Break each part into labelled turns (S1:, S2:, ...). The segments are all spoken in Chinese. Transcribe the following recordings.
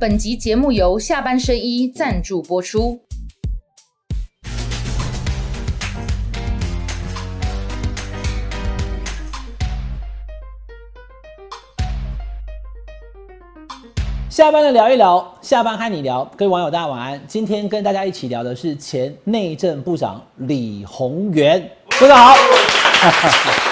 S1: 本集节目由下半身衣赞助播出。
S2: 下班的聊一聊，下班和你聊，各位网友大家晚安。今天跟大家一起聊的是前内政部长李鸿源，部长好。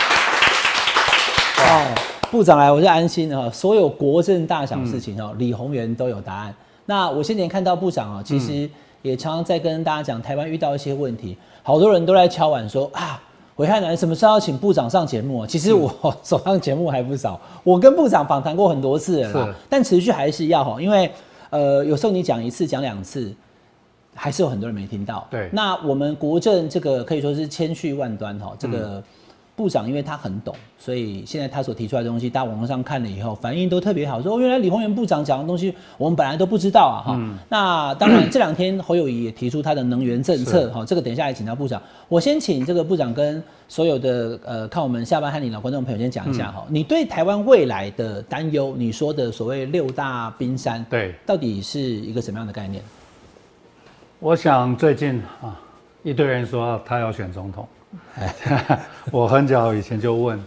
S2: 哦，部长来我就安心了。所有国政大小事情哦，李宏源都有答案。那我先前看到部长啊，其实也常常在跟大家讲台湾遇到一些问题，好多人都在敲碗说啊。韦汉南什么时候要请部长上节目啊？其实我 手上节目还不少，我跟部长访谈过很多次了，但持续还是要哈，因为呃有时候你讲一次讲两次，还是有很多人没听到。
S3: 对，
S2: 那我们国政这个可以说是千绪万端哈，这个。部长因为他很懂，所以现在他所提出来的东西，大家网络上看了以后反应都特别好，说原来李鸿源部长讲的东西我们本来都不知道啊哈。那当然这两天侯友谊也提出他的能源政策哈，这个等一下也请教部长。我先请这个部长跟所有的呃看我们下班和你老观众朋友先讲一下哈，你对台湾未来的担忧，你说的所谓六大冰山，
S3: 对，
S2: 到底是一个什么样的概念？
S3: 我想最近啊，一堆人说他要选总统。我很早以前就问，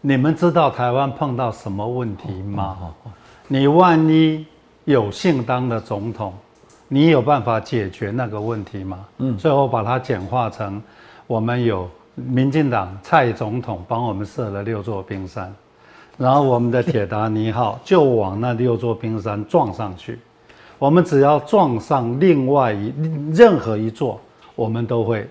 S3: 你们知道台湾碰到什么问题吗？你万一有幸当了总统，你有办法解决那个问题吗？嗯，最后把它简化成，我们有民进党蔡总统帮我们设了六座冰山，然后我们的铁达尼号 就往那六座冰山撞上去，我们只要撞上另外一任何一座，我们都会。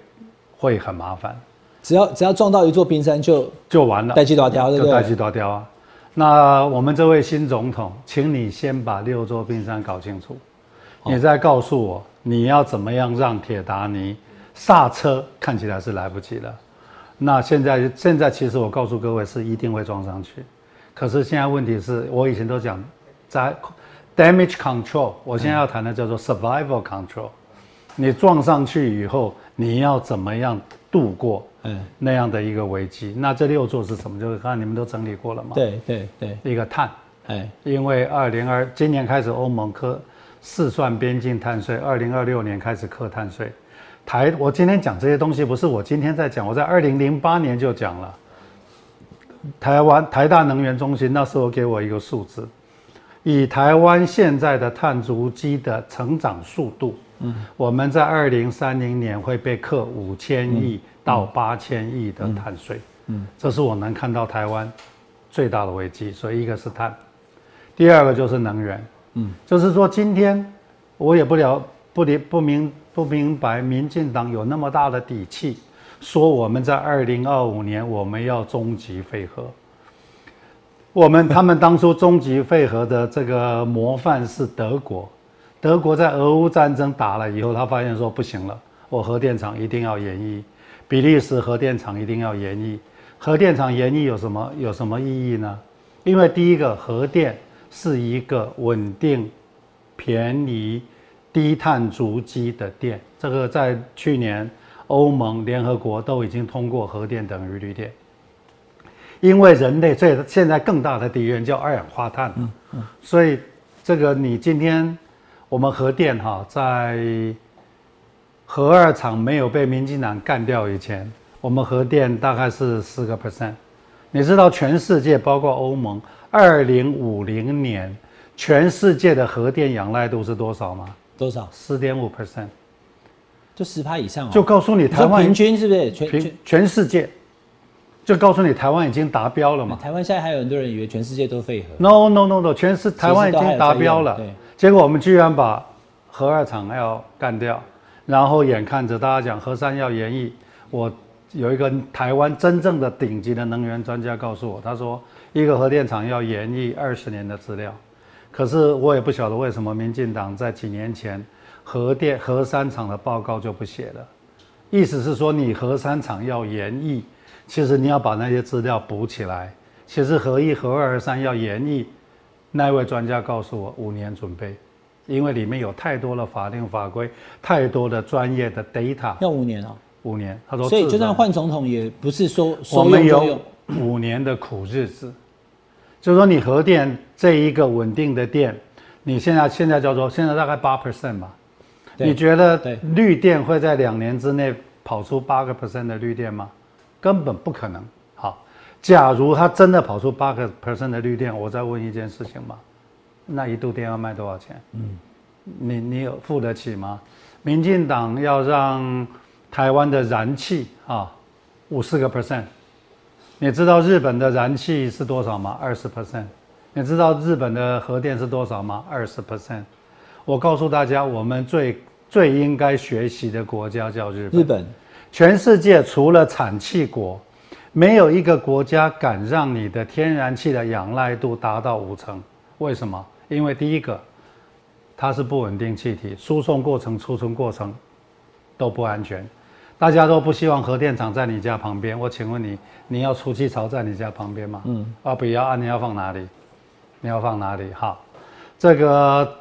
S3: 会很麻烦，
S2: 只要只要撞到一座冰山就
S3: 就完了，
S2: 带气多条，对不对？
S3: 带气多条啊！那我们这位新总统，请你先把六座冰山搞清楚，你再告诉我你要怎么样让铁达尼刹车，看起来是来不及了。那现在现在其实我告诉各位是一定会撞上去，可是现在问题是我以前都讲在 damage control，我现在要谈的叫做 survival control。你撞上去以后。你要怎么样度过嗯那样的一个危机？那这六座是什么？就是刚才你们都整理过了吗？
S2: 对对对，
S3: 一个碳，哎，因为二零二今年开始欧盟科试算边境碳税，二零二六年开始课碳税。台，我今天讲这些东西不是我今天在讲，我在二零零八年就讲了。台湾台大能源中心那时候给我一个数字，以台湾现在的碳足迹的成长速度。嗯，我们在二零三零年会被课五千亿到八千亿的碳税，嗯，这是我能看到台湾最大的危机。所以一个是碳，第二个就是能源，嗯，就是说今天我也不了不理不明不明白，民进党有那么大的底气，说我们在二零二五年我们要终极废核，我们他们当初终极废核的这个模范是德国。德国在俄乌战争打了以后，他发现说不行了，我核电厂一定要延役。比利时核电厂一定要延役。核电厂延役有什么有什么意义呢？因为第一个，核电是一个稳定、便宜、低碳足迹的电。这个在去年欧盟、联合国都已经通过核电等于绿电。因为人类最现在更大的敌人叫二氧化碳，所以这个你今天。我们核电哈，在核二厂没有被民进党干掉以前，我们核电大概是四个 percent。你知道全世界包括欧盟，二零五零年全世界的核电仰赖度是多少吗？
S2: 多少？
S3: 四点五 percent，
S2: 就十趴以上。
S3: 就告诉你台湾
S2: 平均是不是？全
S3: 全世界，就告诉你台湾已经达标了嘛？
S2: 台湾现在还有很多人以为全世界都废核。
S3: No No No No，全是台湾已经达标了。对。结果我们居然把核二厂要干掉，然后眼看着大家讲核三要延役，我有一个台湾真正的顶级的能源专家告诉我，他说一个核电厂要延役二十年的资料，可是我也不晓得为什么民进党在几年前核电核三厂的报告就不写了，意思是说你核三厂要延役，其实你要把那些资料补起来，其实核一核二核三要延役。那位专家告诉我，五年准备，因为里面有太多的法令法规，太多的专业的 data，
S2: 要五年哦，
S3: 五年。他说，
S2: 所以就算换总统，也不是说
S3: 我们有五年的苦日子，就是说你核电这一个稳定的电，你现在现在叫做现在大概八 percent 吧？你觉得绿电会在两年之内跑出八个 percent 的绿电吗？根本不可能。好，假如它真的跑出八个 percent 的绿电，我再问一件事情吧，那一度电要卖多少钱？嗯，你你有付得起吗？民进党要让台湾的燃气啊五十个 percent，你知道日本的燃气是多少吗？二十 percent。你知道日本的核电是多少吗？二十 percent。我告诉大家，我们最最应该学习的国家叫日本。
S2: 日本
S3: 全世界除了产气国，没有一个国家敢让你的天然气的仰赖度达到五成。为什么？因为第一个，它是不稳定气体，输送过程、储存过程都不安全。大家都不希望核电厂在你家旁边。我请问你，你要出气槽在你家旁边吗？嗯，啊，不要啊，你要放哪里？你要放哪里？好，这个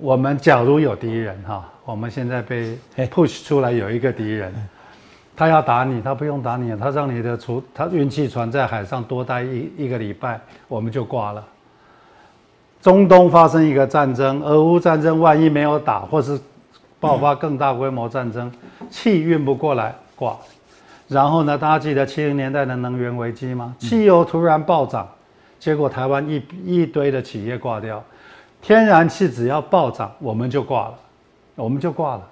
S3: 我们假如有敌人哈，我们现在被
S2: 嘿
S3: push 出来有一个敌人，他要打你，他不用打你，他让你的储他运气船在海上多待一一个礼拜，我们就挂了。中东发生一个战争，俄乌战争万一没有打，或是爆发更大规模战争，气运不过来，挂。然后呢，大家记得七零年代的能源危机吗？汽油突然暴涨，结果台湾一一堆的企业挂掉，天然气只要暴涨，我们就挂了，我们就挂了。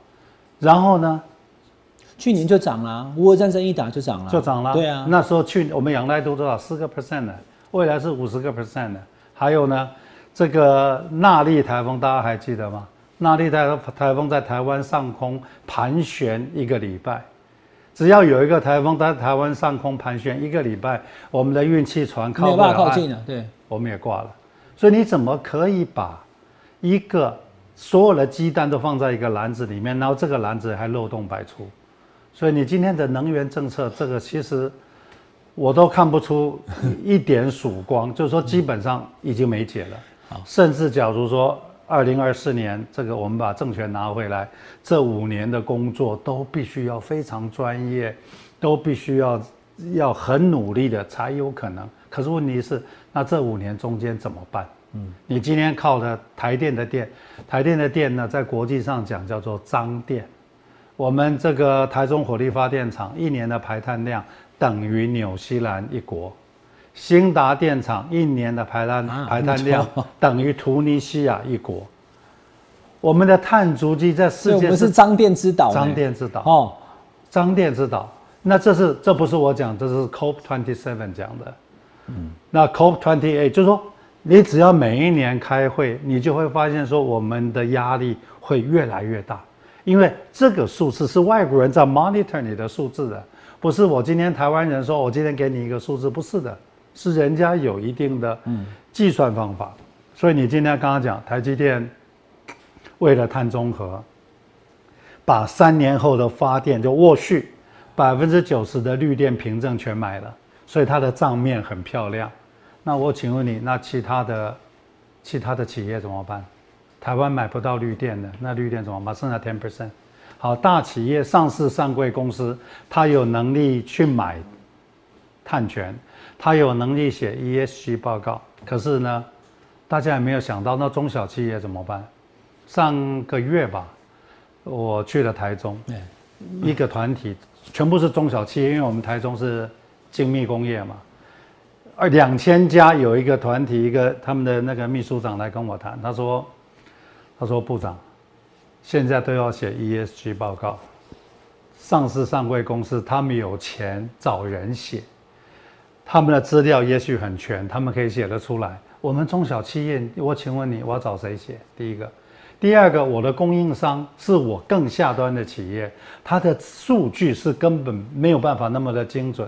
S3: 然后呢，
S2: 去年就涨了，乌俄战争一打就涨了，
S3: 就涨了。
S2: 对啊，
S3: 那时候去我们仰赖度多少？四个 percent 的，未来是五十个 percent 的。还有呢，这个纳莉台风大家还记得吗？纳莉台台风在台湾上空盘旋一个礼拜，只要有一个台风在台湾上空盘旋一个礼拜，我们的运气船靠不了
S2: 靠近，了，对，
S3: 我们也挂了。所以你怎么可以把一个所有的鸡蛋都放在一个篮子里面，然后这个篮子还漏洞百出？所以你今天的能源政策，这个其实我都看不出一点曙光，就是说基本上已经没解了。甚至假如说二零二四年这个我们把政权拿回来，这五年的工作都必须要非常专业，都必须要要很努力的才有可能。可是问题是，那这五年中间怎么办？嗯，你今天靠的台电的电，台电的电呢，在国际上讲叫做脏电。我们这个台中火力发电厂一年的排碳量等于纽西兰一国，兴达电厂一年的排碳、
S2: 啊
S3: 排碳量 等于突尼西亚一国。我们的碳足迹在世界
S2: 是张电之岛呢，
S3: 脏电之岛，
S2: 哦，
S3: 张电之岛。那这是这不是我讲，这是 COP twenty seven 讲的。嗯，那 COP twenty eight 就是说，你只要每一年开会，你就会发现说我们的压力会越来越大，因为这个数字是外国人在 monitor 你的数字的，不是我今天台湾人说我今天给你一个数字，不是的，是人家有一定的计算方法。所以你今天刚刚讲台积电为了碳中和，把三年后的发电就沃旭百分之九十的绿电凭证全买了，所以它的账面很漂亮。那我请问你，那其他的其他的企业怎么办？台湾买不到绿电的，那绿电怎么办？剩下 ten percent。好，大企业上市上柜公司，它有能力去买碳权，它有能力写 ESG 报告，可是呢，大家也没有想到，那中小企业怎么办？上个月吧，我去了台中，一个团体，全部是中小企业，因为我们台中是精密工业嘛。二两千家有一个团体，一个他们的那个秘书长来跟我谈，他说：“他说部长，现在都要写 ESG 报告，上市上柜公司他们有钱找人写，他们的资料也许很全，他们可以写得出来。我们中小企业，我请问你，我要找谁写？第一个，第二个，我的供应商是我更下端的企业，他的数据是根本没有办法那么的精准，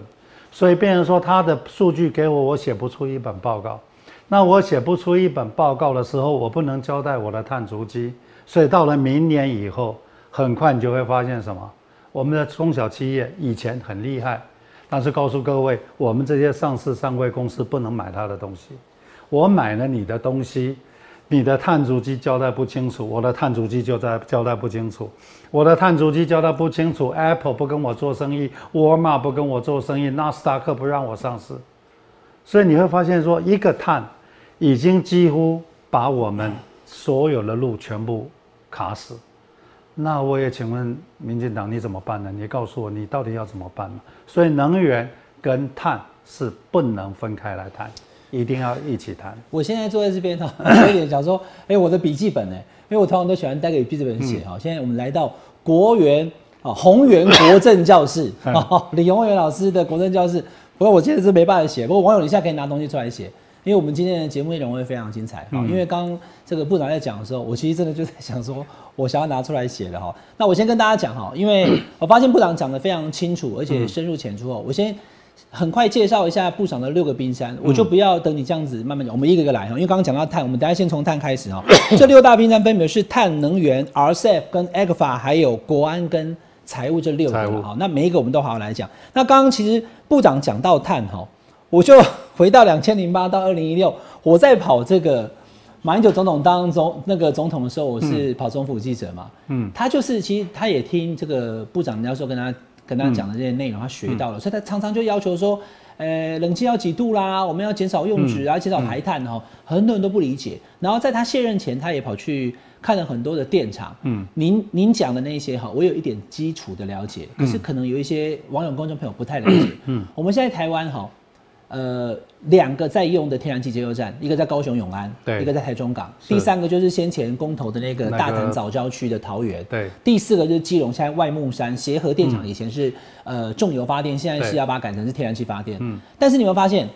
S3: 所以变成说他的数据给我，我写不出一本报告。那我写不出一本报告的时候，我不能交代我的碳足迹，所以到了明年以后，很快你就会发现什么？我们的中小企业以前很厉害，但是告诉各位，我们这些上市上柜公司不能买它的东西。我买了你的东西，你的碳足迹交代不清楚，我的碳足迹就在交代不清楚，我的碳足迹交代不清楚，Apple 不跟我做生意，沃尔玛不跟我做生意，纳斯达克不让我上市，所以你会发现说，一个碳已经几乎把我们所有的路全部卡死。那我也请问民进党你怎么办呢？你告诉我你到底要怎么办呢？所以能源跟碳是不能分开来谈，一定要一起谈。
S2: 我现在坐在这边哈，有点想说，哎，我的笔记本呢？因为我通常都喜欢带给笔记本写哈。现在我们来到国元啊，宏源国政教室 李宏源老师的国政教室。不过我现在是没办法写，不过网友你现在可以拿东西出来写。因为我们今天的节目内容会非常精彩哈，因为刚这个部长在讲的时候，我其实真的就在想说，我想要拿出来写的哈。那我先跟大家讲哈，因为我发现部长讲的非常清楚，而且深入浅出哦。我先很快介绍一下部长的六个冰山，我就不要等你这样子慢慢讲，我们一个一个来哈。因为刚刚讲到碳，我们等下先从碳开始哈。这六大冰山分别是碳、能源、RCEP 跟 a g f a 还有国安跟财务这六个哈。那每一个我们都好好来讲。那刚刚其实部长讲到碳哈。我就回到两千零八到二零一六，我在跑这个马英九总统当中那个总统的时候，我是跑中府记者嘛。嗯，他就是其实他也听这个部长教授跟他跟他讲的这些内容，他学到了，所以他常常就要求说，呃，冷气要几度啦，我们要减少用纸啊，减少排碳哈。很多人都不理解。然后在他卸任前，他也跑去看了很多的电厂。嗯，您您讲的那些哈，我有一点基础的了解，可是可能有一些网友观众朋友不太了解。嗯，我们现在台湾哈。呃，两个在用的天然气接收站，一个在高雄永安，
S3: 对，
S2: 一个在台中港，第三个就是先前公投的那个大潭早郊区的桃园，
S3: 对，
S2: 第四个就是基隆，现在外木山协和电厂以前是呃重油发电，现在是要把它改成是天然气发电，嗯，但是你们发现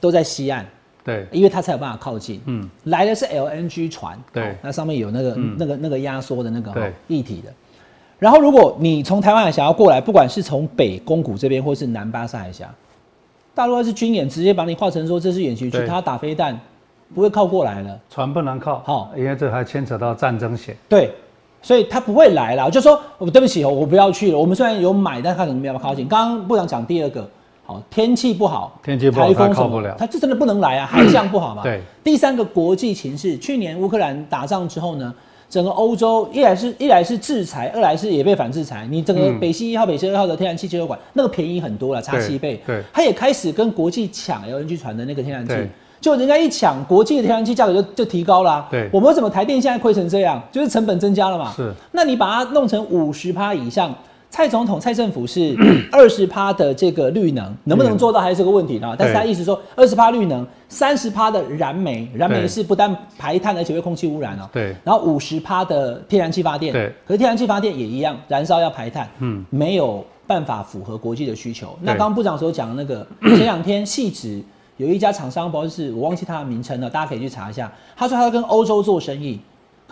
S2: 都在西岸，
S3: 对，
S2: 因为它才有办法靠近，嗯，来的是 LNG 船，
S3: 对，
S2: 那上面有那个那个那个压缩的那个液体的，然后如果你从台湾海峡要过来，不管是从北宫古这边，或是南巴士海峡。大陆要是军演，直接把你划成说这是演习区，他打飞弹不会靠过来了。
S3: 船不能靠，好，因为这还牵扯到战争险。
S2: 对，所以他不会来了。就说，我对不起哦，我不要去了。我们虽然有买，但他可能没有靠近。刚刚部长讲第二个，好，天气不好，
S3: 天气不好，台风靠不了，
S2: 他这真的不能来啊，海象不好嘛。
S3: 对。
S2: 第三个国际情势，去年乌克兰打仗之后呢？整个欧洲一来是一来是制裁，二来是也被反制裁。你整个北溪一号、北溪二号的天然气接收管，那个便宜很多了，差七倍。
S3: 对，
S2: 他也开始跟国际抢 LNG 船的那个天然气，就人家一抢，国际的天然气价格就就提高了。
S3: 对，
S2: 我们为什么台电现在亏成这样？就是成本增加了嘛。
S3: 是，
S2: 那你把它弄成五十趴以上。蔡总统、蔡政府是 二十趴的这个绿能，能不能做到还是个问题呢？但是他意思说，二十趴绿能，三十趴的燃煤，燃煤是不但排碳，而且会空气污染哦。
S3: 对。
S2: 然后五十趴的天然气发电，
S3: 对。
S2: 可是天然气发电也一样，燃烧要排碳，嗯，没有办法符合国际的需求。那刚刚部长所讲的那个，前两天细指有一家厂商，不知道是我忘记他的名称了，大家可以去查一下。他说他跟欧洲做生意。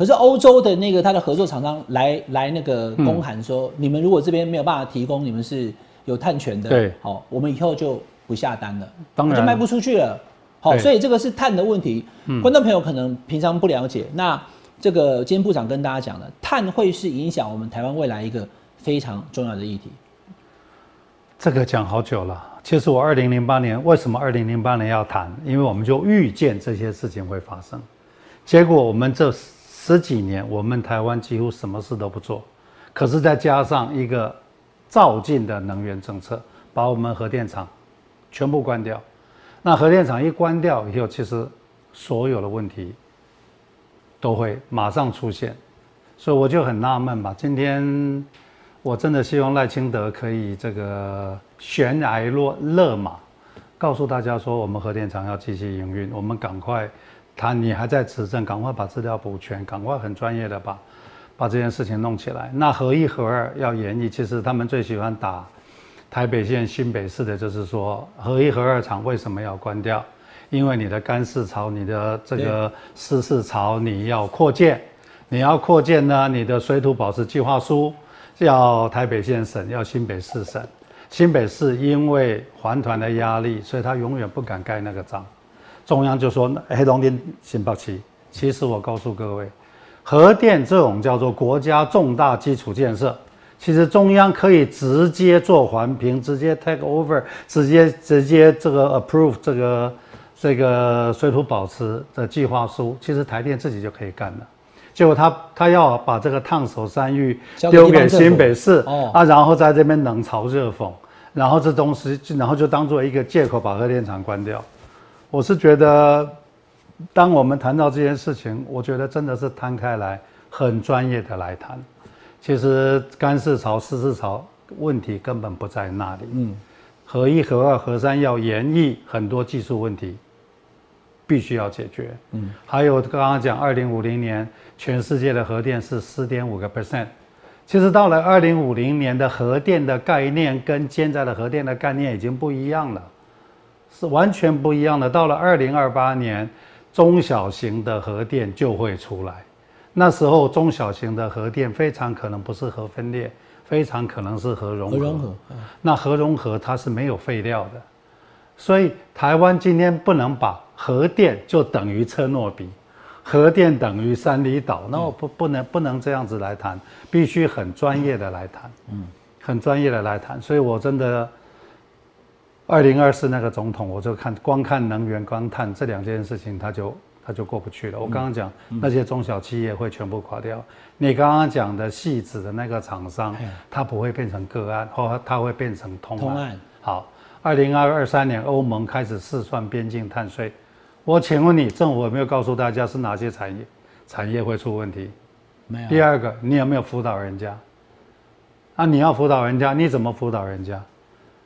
S2: 可是欧洲的那个他的合作厂商来来那个公函说，你们如果这边没有办法提供，你们是有碳权的，
S3: 对，
S2: 好，我们以后就不下单了，
S3: 当然
S2: 就卖不出去了，好，所以这个是碳的问题。观众朋友可能平常不了解，那这个今天部长跟大家讲了，碳会是影响我们台湾未来一个非常重要的议题。
S3: 这个讲好久了，其实我二零零八年为什么二零零八年要谈？因为我们就预见这些事情会发生，结果我们这。十几年，我们台湾几乎什么事都不做，可是再加上一个造进的能源政策，把我们核电厂全部关掉。那核电厂一关掉以后，其实所有的问题都会马上出现。所以我就很纳闷吧。今天我真的希望赖清德可以这个悬崖落勒马，告诉大家说，我们核电厂要继续营运，我们赶快。他，你还在执政，赶快把资料补全，赶快很专业的把把这件事情弄起来。那合一合二要演绎，其实他们最喜欢打台北县新北市的，就是说合一合二厂为什么要关掉？因为你的干式槽、你的这个湿式槽你要扩建，你要扩建呢，你的水土保持计划书要台北县审，要新北市审。新北市因为环团的压力，所以他永远不敢盖那个章。中央就说黑龙江新北区，其实我告诉各位，核电这种叫做国家重大基础建设，其实中央可以直接做环评，直接 take over，直接直接这个 approve 这个这个水土保持的计划书，其实台电自己就可以干了。结果他他要把这个烫手山芋丢给新北市啊，然后在这边冷嘲热讽，然后这东西然后就当做一个借口把核电厂关掉。我是觉得当我们谈到这件事情，我觉得真的是摊开来，很专业的来谈。其实干式槽、湿式槽问题根本不在那里。嗯，核一、核二、核三要演绎很多技术问题，必须要解决。嗯，还有刚刚讲，二零五零年全世界的核电是四点五个 percent。其实到了二零五零年的核电的概念跟现在的核电的概念已经不一样了，是完全不一样的。到了二零二八年，中小型的核电就会出来。那时候中小型的核电非常可能不是核分裂，非常可能是核融合。
S2: 核融合，
S3: 那核融合它是没有废料的，所以台湾今天不能把核电就等于车诺比，核电等于三里岛，那我不不能不能这样子来谈，必须很专业的来谈，嗯，很专业的来谈。所以我真的，二零二四那个总统，我就看光看能源、光碳这两件事情，他就。他就过不去了。我刚刚讲那些中小企业会全部垮掉。你刚刚讲的细子的那个厂商，它不会变成个案，或它会变成通案。好，二零二二三年欧盟开始试算边境碳税。我请问你，政府有没有告诉大家是哪些产业产业会出问题？
S2: 没有。
S3: 第二个，你有没有辅导人家？啊，你要辅导人家，你怎么辅导人家？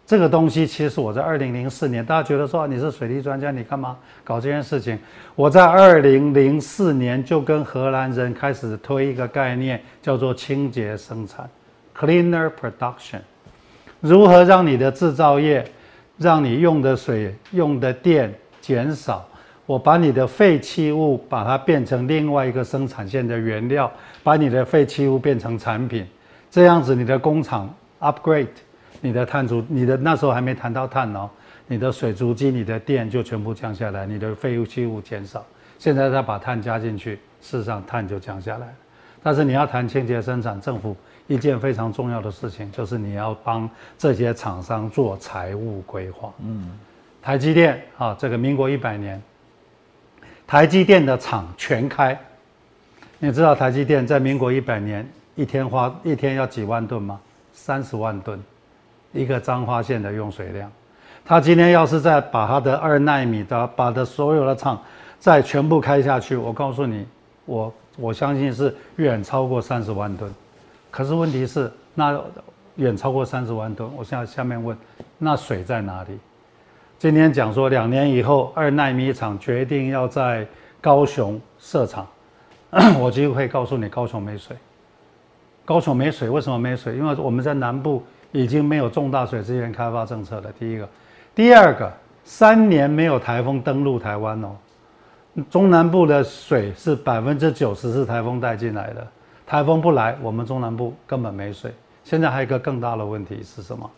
S3: 这个东西其实我在二零零四年，大家觉得说你是水利专家，你干嘛搞这件事情？我在二零零四年就跟荷兰人开始推一个概念，叫做清洁生产 （cleaner production）。如何让你的制造业，让你用的水、用的电减少？我把你的废弃物把它变成另外一个生产线的原料，把你的废弃物变成产品，这样子你的工厂 upgrade。你的碳足，你的那时候还没谈到碳哦，你的水足迹、你的电就全部降下来，你的废物弃物减少。现在再把碳加进去，事实上碳就降下来了。但是你要谈清洁生产，政府一件非常重要的事情就是你要帮这些厂商做财务规划。嗯，台积电啊，这个民国一百年，台积电的厂全开。你知道台积电在民国一百年一天花一天要几万吨吗？三十万吨。一个彰化县的用水量，他今天要是再把他的二纳米的，把的所有的厂再全部开下去，我告诉你，我我相信是远超过三十万吨。可是问题是，那远超过三十万吨，我现在下面问，那水在哪里？今天讲说两年以后二纳米厂决定要在高雄设厂，我就会告诉你，高雄没水。高雄没水，为什么没水？因为我们在南部。已经没有重大水资源开发政策了。第一个，第二个，三年没有台风登陆台湾哦。中南部的水是百分之九十是台风带进来的，台风不来，我们中南部根本没水。现在还有一个更大的问题是什么？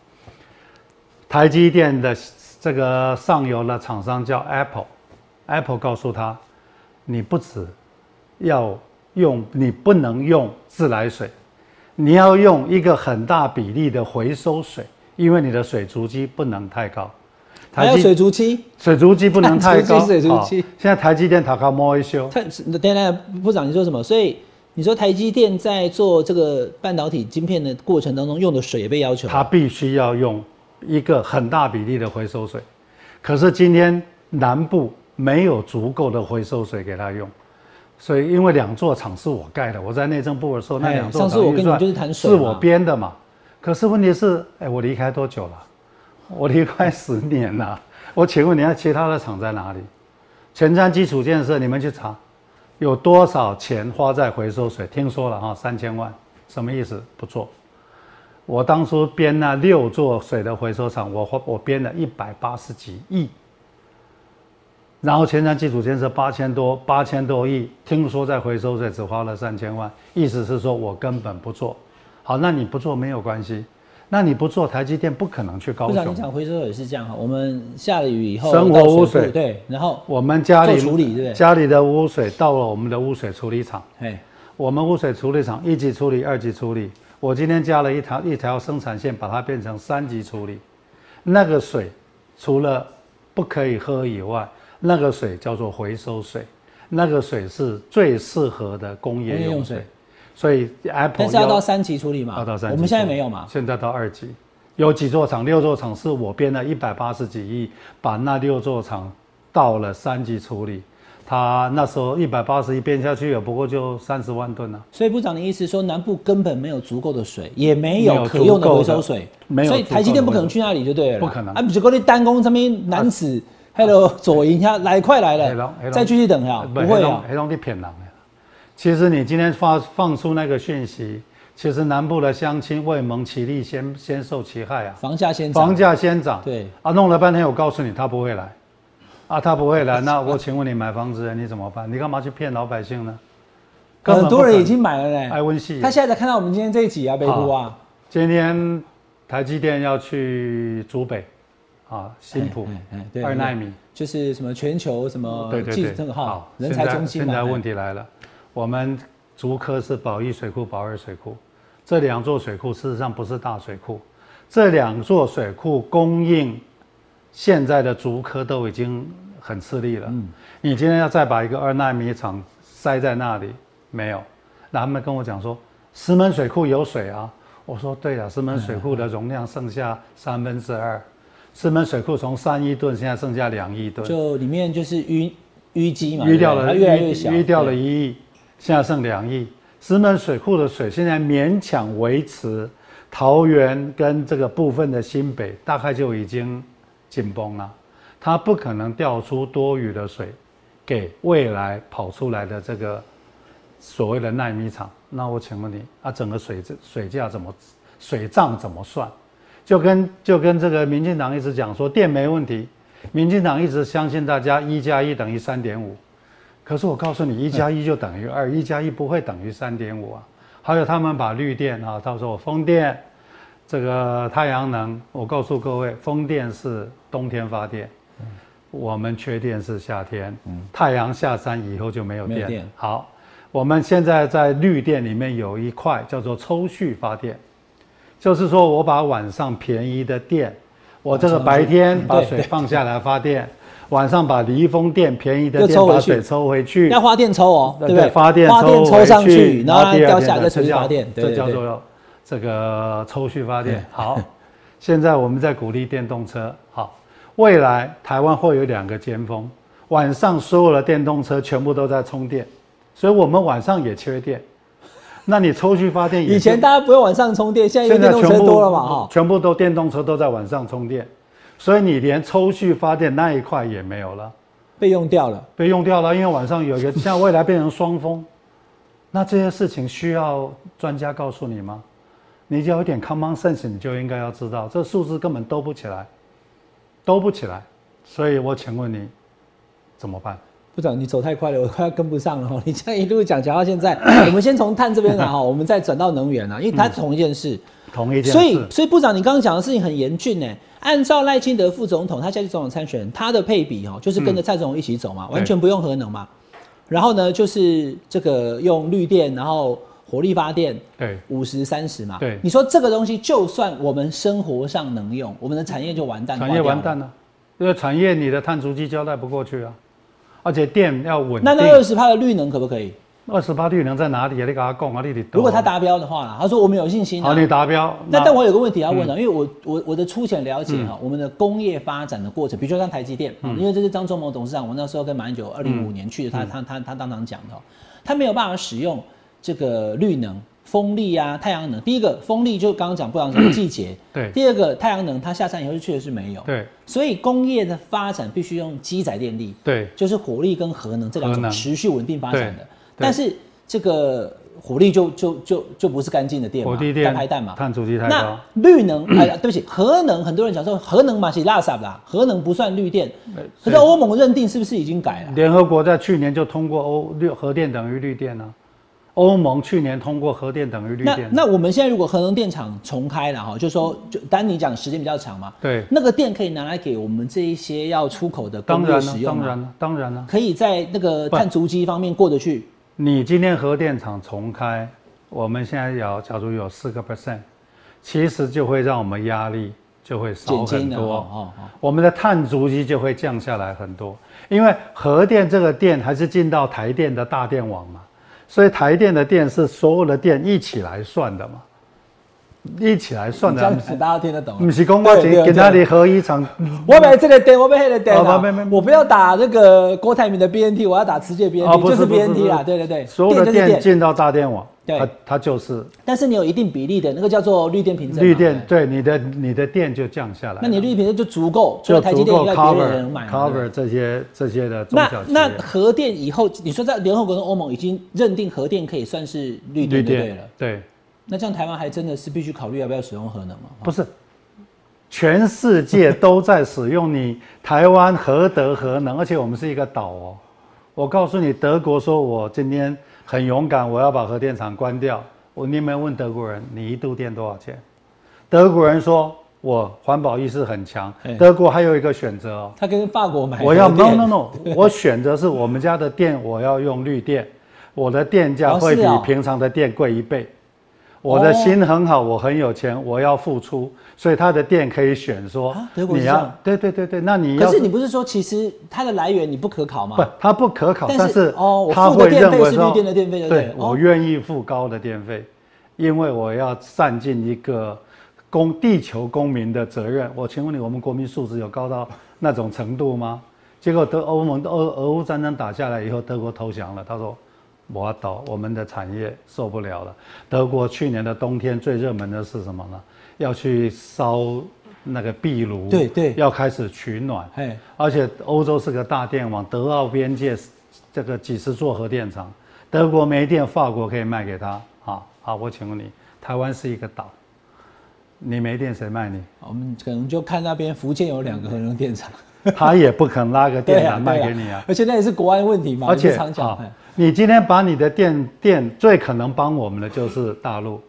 S3: 台积电的这个上游的厂商叫 Apple，Apple 告诉他，你不止要用，你不能用自来水。你要用一个很大比例的回收水，因为你的水足迹不能太高。
S2: 还有水足迹，
S3: 水足迹不能太高。
S2: 水足迹。
S3: 现在台积电塔高摸一修。
S2: 他，等等，部长你说什么？所以你说台积电在做这个半导体晶片的过程当中用的水也被要求。
S3: 它必须要用一个很大比例的回收水，可是今天南部没有足够的回收水给他用。所以，因为两座厂是我盖的，我在内政部的时候，那两座厂
S2: 我跟你就是谈水
S3: 是我编的嘛。可是问题是，哎，我离开多久了？我离开十年了。我请问你，那其他的厂在哪里？前瞻基础建设，你们去查，有多少钱花在回收水？听说了哈，三千万，什么意思？不做。我当初编那六座水的回收厂，我花我编了一百八十几亿。然后前瞻基础建设八千多八千多亿，听说在回收水只花了三千万，意思是说我根本不做。好，那你不做没有关系，那你不做，台积电不可能去高雄。
S2: 你讲回收也是这样哈，我们下了雨以后，
S3: 生活污水
S2: 对，然后
S3: 我们家里
S2: 处理对对？
S3: 家里的污水到了我们的污水处理厂，哎，我们污水处理厂一级处理、二级处理，我今天加了一条一条生产线，把它变成三级处理，那个水除了不可以喝以外。那个水叫做回收水，那个水是最适合的工业用水，所以 Apple
S2: 但是要到三级处理嘛？
S3: 要到三级。
S2: 我们现在没有嘛？
S3: 现在到二级，有几座厂，六座厂是我编了一百八十几亿，把那六座厂到了三级处理，他那时候一百八十一编下去，也不过就三十万吨啊。
S2: 所以部长的意思说，南部根本没有足够的水，也没有可用的回收水，
S3: 没有
S2: 所以台积电不可能去那里就对了，
S3: 不可能
S2: 啊，不是说你单工上面男子，还有左营下来快来了。再继续等呀，不会啊，
S3: 黑龙的骗人的。其实你今天发放出那个讯息，其实南部的乡亲未蒙其利，先先受其害啊。
S2: 房价先涨。
S3: 房价先涨，
S2: 对。
S3: 啊，弄了半天，我告诉你他不会来，啊，他不会来，那我请问你买房子你怎么办？你干嘛去骗老百姓呢？
S2: 很多人已经买了嘞，
S3: 爱温系。
S2: 他现在才看到我们今天这一集啊，北部啊，
S3: 今天台积电要去竹北，啊，新浦二纳米，
S2: 就是什么全球什么技这个哈
S3: 好，
S2: 人才中心嘛，
S3: 现在问题来了，我们竹科是宝一水库、宝二水库，这两座水库事实上不是大水库，这两座水库供应现在的竹科都已经很吃力了。
S2: 嗯。
S3: 你今天要再把一个二纳米厂塞在那里，没有？那他们跟我讲说，石门水库有水啊。我说对了，石门水库的容量剩下三分之二，石门水库从三亿吨现在剩下两亿吨。
S2: 就里面就是淤淤积嘛，
S3: 淤掉了，
S2: 越来越小，
S3: 淤掉了一亿，现在剩两亿。石门水库的水现在勉强维持桃园跟这个部分的新北，大概就已经紧绷了，它不可能调出多余的水给未来跑出来的这个所谓的纳米厂。那我请问你，啊，整个水水价怎么水账怎么算？就跟就跟这个民进党一直讲说电没问题，民进党一直相信大家一加一等于三点五，可是我告诉你，一加一就等于二，一加一不会等于三点五啊。还有他们把绿电啊，到时候风电、这个太阳能，我告诉各位，风电是冬天发电，我们缺电是夏天，太阳下山以后就没有电。
S2: 没有电
S3: 好，我们现在在绿电里面有一块叫做抽蓄发电，就是说我把晚上便宜的电，我这个白天把水放下来发电，晚上把离峰电便宜的电把水抽回去，
S2: 要发电抽哦，对不对？
S3: 发电
S2: 抽上
S3: 回
S2: 去，然后掉下来再
S3: 天的这叫
S2: 重新发电，
S3: 这。叫做这个抽蓄发电。好，现在我们在鼓励电动车。好，未来台湾会有两个尖峰，晚上所有的电动车全部都在充电，所以我们晚上也缺电。那你抽蓄发电也
S2: 以前大家不用晚上充电，现在因为电动车多了嘛，哈。
S3: 全部都电动车都在晚上充电，所以你连抽蓄发电那一块也没有了。
S2: 被用掉了。
S3: 被用掉了，因为晚上有一个像未来变成双峰，那这些事情需要专家告诉你吗？你只要有点 common sense，你就应该要知道，这数字根本兜不起来，兜不起来。所以我请问你，怎么办？
S2: 部长，你走太快了，我快要跟不上了哈。你这样一路讲讲到现在，我们先从碳这边来 哈，我们再转到能源啊，因为它同一件事。
S3: 同一件事
S2: 所以，所以部长，你刚刚讲的事情很严峻呢。按照赖清德副总统，他下去总统参选，他的配比哦，就是跟着蔡总统一起走嘛，
S3: 对
S2: 完全不用核能嘛。然后呢，就是这个用绿电，然后火力发电，
S3: 对
S2: 五十三十嘛。
S3: 对
S2: 你说这个东西，就算我们生活上能用，我们的产业就完蛋，
S3: 产业完蛋了，因为产业你的碳足迹交代不过去啊，而且电要稳
S2: 那那
S3: 定。
S2: 二十帕的绿能可不可以？
S3: 二十帕绿能在哪里啊？你给他讲啊，你
S2: 如果他达标的话啦，他说我们有信心、啊。
S3: 好，你达标，
S2: 那但我有个问题要问
S3: 嗯
S2: 啊，因为我我我的粗浅了解哈、我们的工业发展的过程，比如说像台积电，
S3: 嗯
S2: 因为这是张忠谋董事长，我那时候跟马英九二零五年去的，他他他他当场讲的哦，他没有办法使用这个绿能、风力啊、太阳能。第一个风力就刚刚讲不讲讲季节，
S3: 对。
S2: 第二个太阳能它下山以后就确实是没有，
S3: 对。
S2: 所以工业的发展必须用机载电力，
S3: 对。
S2: 就是火力跟核能这两种持续稳定发展的。
S3: 对。
S2: 但是这个火力就就就就不是干净的电嘛，
S3: 火地电
S2: 干排氮嘛，
S3: 碳足迹太
S2: 那
S3: 高。
S2: 绿能，哎，对不起，核能，很多人讲说核能嘛是垃圾啦，核能不算绿电。可是欧盟认定是不是已经改了？
S3: 联合国在去年就通过欧绿核电等于绿电啊，欧盟去年通过核电等于绿
S2: 那
S3: 电。
S2: 那我们现在如果核能电厂重开了哈，就说就丹尼讲时间比较长嘛，
S3: 对，
S2: 那个电可以拿来给我们这一些要出口的工业
S3: 当然了
S2: 使，用，
S3: 当然了，当然了。
S2: 可以在那个碳足迹方面过得去。
S3: 你今天核电厂重开，我们现在有，假如有四个 percent，其实就会让我们压力就会少很多。
S2: 哦哦哦
S3: 我们的碳足迹就会降下来很多，因为核电这个电还是进到台电的大电网嘛，所以台电的电是所有的电一起来算的嘛。一起来算的，
S2: 这样子大家听得懂。
S3: 不是公我
S2: 对对
S3: 给那里合一厂，
S2: 我买这个电，我买那个电啊。
S3: 哦
S2: 我不要打那个郭台铭的 BNT，我要打磁界 BNT，、就是 BNT 啦，对对对，
S3: 所有的电进到大电网，
S2: 对
S3: 它它就是
S2: 但是你有一定比例的那个叫做绿电凭证嘛，
S3: 绿电，
S2: 对
S3: 对你的你的电就降下来，
S2: 那你绿电凭证就足够，除了台积电以外，别人也
S3: cover
S2: 能买
S3: cover 这些这些的中
S2: 那那
S3: 业。
S2: 核电以后，你说在联合国跟欧盟已经认定核电可以算是绿电了，
S3: 对，
S2: 那这样台湾还真的是必须考虑要不要使用核能吗？
S3: 不是，全世界都在使用你台湾何德何能，而且我们是一个岛哦。我告诉你，德国说我今天很勇敢，我要把核电厂关掉。我你有没有问德国人，你一度电多少钱？德国人说我环保意识很强
S2: 哎。
S3: 德国还有一个选择哦，
S2: 他跟法国买
S3: 我要 no no no，我选择是我们家的电，我要用绿电，我的电价会比平常的电贵一倍。我的心很好，我很有钱，我要付出，所以他的店可以选说
S2: 啊德国
S3: 你要对对对对，那你要
S2: 可是你不是说其实它的来源你不可考吗？
S3: 不，它不可考，
S2: 但是哦我
S3: 他
S2: 付的电
S3: 会认为
S2: 是绿电的电费就对
S3: 我愿意付高的电费，因为我要善尽一个公地球公民的责任。我请问你，我们国民素质有高到那种程度吗？结果德欧盟俄俄乌战争打下来以后，德国投降了。他说：“我要倒，我们的产业受不了了。”德国去年的冬天最热门的是什么呢？要去烧那个壁炉，
S2: 对对
S3: 要开始取暖。
S2: 哎，
S3: 而且欧洲是个大电网，德奥边界这个几十座核电厂，德国没电，法国可以卖给他。啊好，我请问你，台湾是一个岛，你没电谁卖你？
S2: 我们可能就看那边福建有两个核能电厂，
S3: 他也不肯拉个电缆卖给你啊。
S2: 而且那也是国安问题嘛，
S3: 而且
S2: 常讲
S3: 你今天把你的电电最可能帮我们的就是大陆，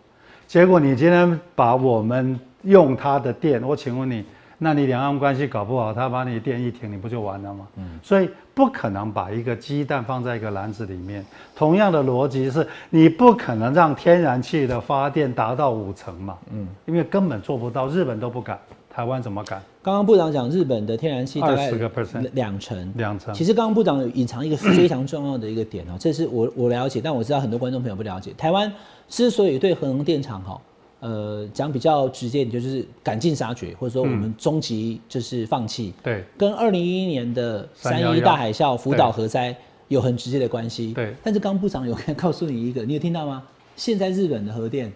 S3: 结果你今天把我们用他的电，我请问你，那你两岸关系搞不好，他把你电一停，你不就完了吗？嗯，所以不可能把一个鸡蛋放在一个篮子里面。同样的逻辑是，你不可能让天然气的发电达到五成嘛，嗯，因为根本做不到，日本都不敢，台湾怎么敢？
S2: 刚刚部长讲日本的天然气大概
S3: 20个 percent
S2: 两成，
S3: 两成
S2: 其实刚刚部长有隐藏一个非常重要的一个点哦，这是我我了解，但我知道很多观众朋友不了解。台湾之所以对核能电厂哈，呃，讲比较直接一点，就是赶尽杀绝，或者说我们终极就是放弃，
S3: 对
S2: 跟二零一一年的三一大海啸福岛核灾有很直接的关系。
S3: 对
S2: 但是刚刚部长有 告诉你一个，你有听到吗？现在日本的核电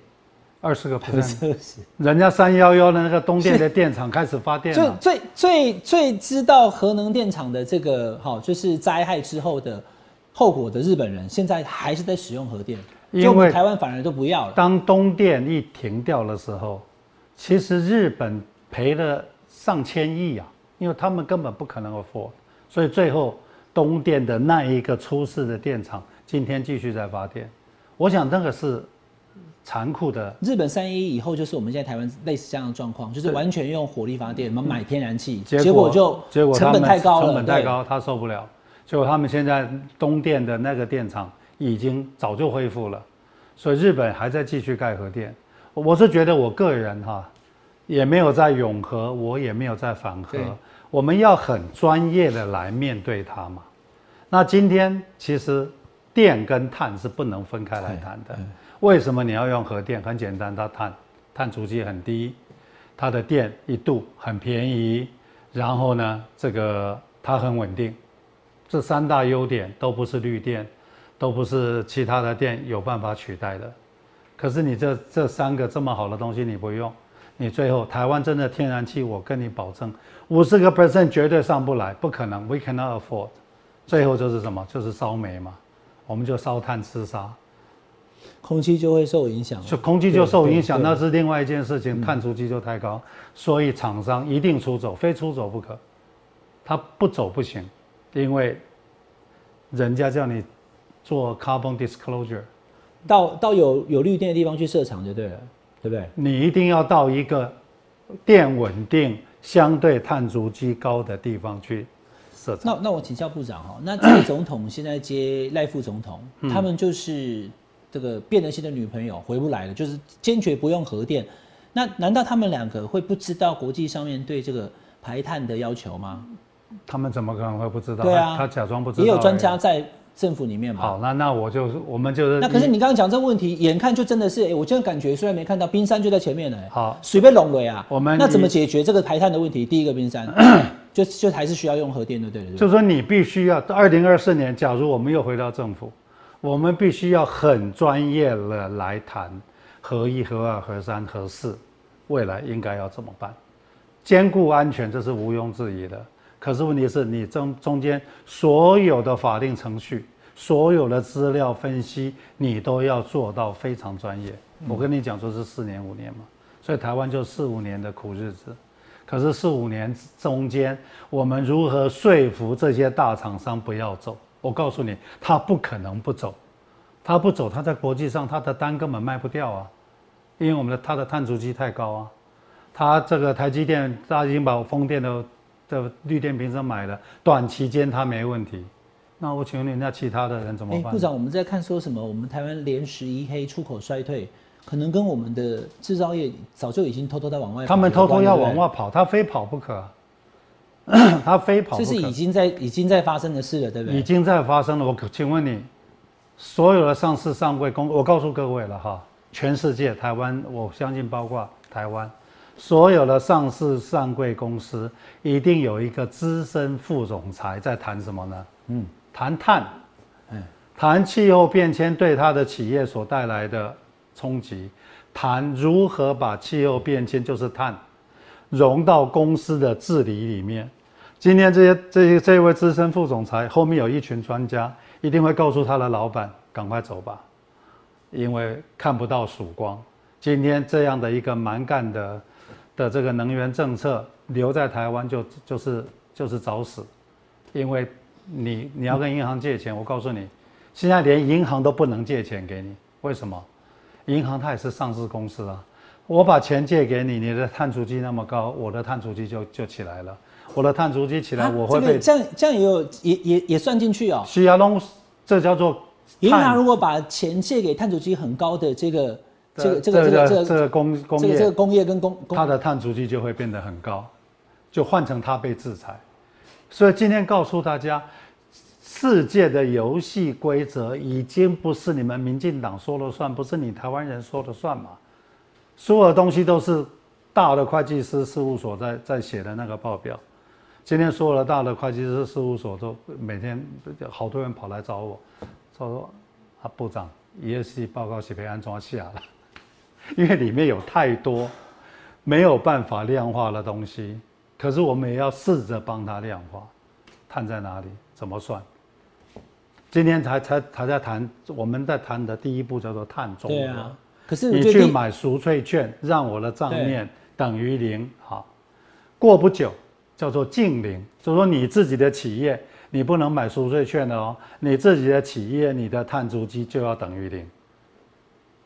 S3: 二十个
S2: 核
S3: percent，
S2: 设施。
S3: 人家三幺幺的那个东电的电厂开始发电了。
S2: 最最最最知道核能电厂的这个好，就是灾害之后的后果的日本人，现在还是在使用核电，
S3: 因为
S2: 台湾反而都不要了。
S3: 当东电一停掉的时候，其实日本赔了上千亿啊，因为他们根本不可能 afford，所以最后东电的那一个出事的电厂，今天继续在发电。我想那个是残酷的，
S2: 日本三一以后就是我们现在台湾类似这样的状况，就是完全用火力发电，我们买天然气，结果就
S3: 结果
S2: 成本太高了，
S3: 成本太。高，他受不了。结果他们现在东电的那个电厂已经早就恢复了，所以日本还在继续盖核电。我是觉得我个人哈，也没有在永和，我也没有在反核，我们要很专业的来面对它嘛。那今天其实电跟碳是不能分开来谈的。为什么你要用核电？很简单，它碳碳足迹很低，它的电一度很便宜，然后呢，这个它很稳定，这三大优点都不是绿电，都不是其他的电有办法取代的。可是你这这三个这么好的东西你不用，你最后台湾真的天然气，我跟你保证，五十个 percent 绝对上不来，不可能，we cannot afford。最后就是什么？就是烧煤嘛，我们就烧炭吃沙。
S2: 空气就会受影响，
S3: 就空气就受影响，那是另外一件事情，碳足迹就太高，所以厂商一定出走，非出走不可。他不走不行，因为人家叫你做 carbon disclosure，
S2: 到到有有绿电的地方去设厂就对了，对不对？
S3: 你一定要到一个电稳定、相对碳足迹高的地方去设厂。
S2: 那那我请教部长哈，那蔡总统现在接赖副总统，
S3: 嗯
S2: 他们就是这个变得性的女朋友回不来了，就是坚决不用核电。那难道他们两个会不知道国际上面对这个排碳的要求吗？
S3: 他们怎么可能会不知道？
S2: 对啊
S3: 他他假装不知道。
S2: 也有专家在政府里面嘛。
S3: 好，那那我就是我们就是
S2: 那可是你刚刚讲这个问题，眼看就真的是，哎，我真的感觉虽然没看到冰山就在前面了，哎
S3: 好
S2: 水被拢了呀。
S3: 我们
S2: 那怎么解决这个排碳的问题？第一个冰山，就就还是需要用核电的，对不对？
S3: 就是说你必须要到二零二四年，假如我们又回到政府，我们必须要很专业的来谈合一、合二、合三、合四，未来应该要怎么办？兼顾安全，这是毋庸置疑的。可是问题是你中中间所有的法定程序、所有的资料分析，你都要做到非常专业。我跟你讲说是四年五年嘛，所以台湾就四五年的苦日子。可是四五年中间，我们如何说服这些大厂商不要走？我告诉你，他不可能不走，他不走，他在国际上他的单根本卖不掉啊，因为我们的他的碳足迹太高啊。他这个台积电，他已经把风电的的绿电瓶车买了，短期间他没问题。那我请问你，那其他的人怎么
S2: 哎，
S3: 办？
S2: 部长，我们在看说什么？我们台湾连十一黑，出口衰退，可能跟我们的制造业早就已经偷偷在往外跑，
S3: 他们偷偷要往外跑，他非跑不可，他非跑不可。
S2: 这是已经在已经在发生的事了，对不对？
S3: 已经在发生了。我可请问你，所有的上市上柜公，我告诉各位了哈，全世界台湾，我相信包括台湾，所有的上市上柜公司一定有一个资深副总裁在谈什么呢？
S2: 嗯，
S3: 谈碳，
S2: 嗯
S3: 谈气候变迁对他的企业所带来的冲击，谈如何把气候变迁就是碳融到公司的治理里面。今天这些这些这位资深副总裁后面有一群专家，一定会告诉他的老板赶快走吧，因为看不到曙光。今天这样的一个蛮干的的这个能源政策留在台湾就就是就是找死，因为你你要跟银行借钱，我告诉你，现在连银行都不能借钱给你，为什么？银行它也是上市公司啊，我把钱借给你，你的碳足迹那么高，我的碳足迹就就起来了，我的碳足迹起来，
S2: 啊
S3: 我会被
S2: 这样这样也有也也也算进去哦。
S3: 需要弄，这叫做
S2: 银行
S3: 碳
S2: 如果把钱借给碳足迹很高的这个这个这
S3: 这
S2: 个这个这个
S3: 这个工工业
S2: 这个这个，工业跟工工
S3: 它的碳足迹就会变得很高，就换成它被制裁。所以今天告诉大家，世界的游戏规则已经不是你们民进党说了算，不是你台湾人说了算嘛？所有的东西都是大的会计师事务所在在写的那个报表。今天所有的大的会计师事务所都每天好多人跑来找我，说啊部长，ESG 报告是被安装下了，因为里面有太多没有办法量化的东西，可是我们也要试着帮他量化，碳在哪里，怎么算？今天才才才在谈，我们在谈的第一步叫做碳中和。你去买赎罪券，让我的账面等于零，好，过不久叫做净零，就是说你自己的企业你不能买赎罪券的哦，你自己的企业你的碳足迹就要等于零，